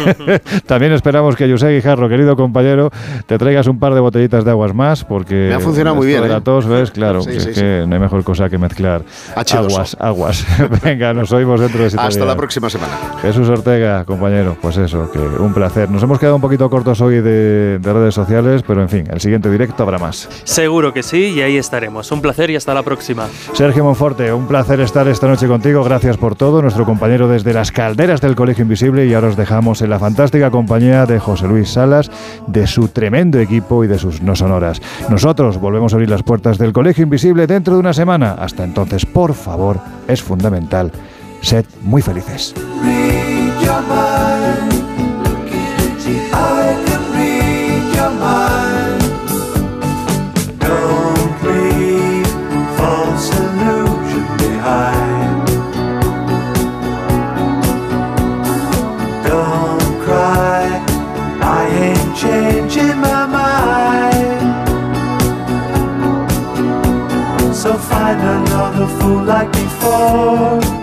También esperamos que José Guijarro, querido compañero, te traigas un par de botellitas de aguas más, porque... Me ha funcionado muy bien. De la ¿eh? tos, ¿ves? Claro, que no hay mejor cosa que mezclar aguas, aguas. Venga, nos oímos dentro de Hasta la próxima semana. Jesús Ortega, compañero, pues eso, que un placer. Nos hemos quedado un poquito cortos hoy de, de redes sociales, pero en fin, el siguiente directo habrá más. Seguro que sí, y ahí estaremos. Un placer y hasta la próxima. Sergio Monforte, un placer estar esta noche contigo. Gracias por todo. Nuestro compañero desde las calderas del Colegio Invisible y ahora os dejamos en la fantástica compañía de José Luis Salas, de su tremendo equipo y de sus no sonoras. Nosotros volvemos a abrir las puertas del Colegio Invisible dentro de una semana. Hasta entonces, por favor, es fundamental, sed muy felices. Like before.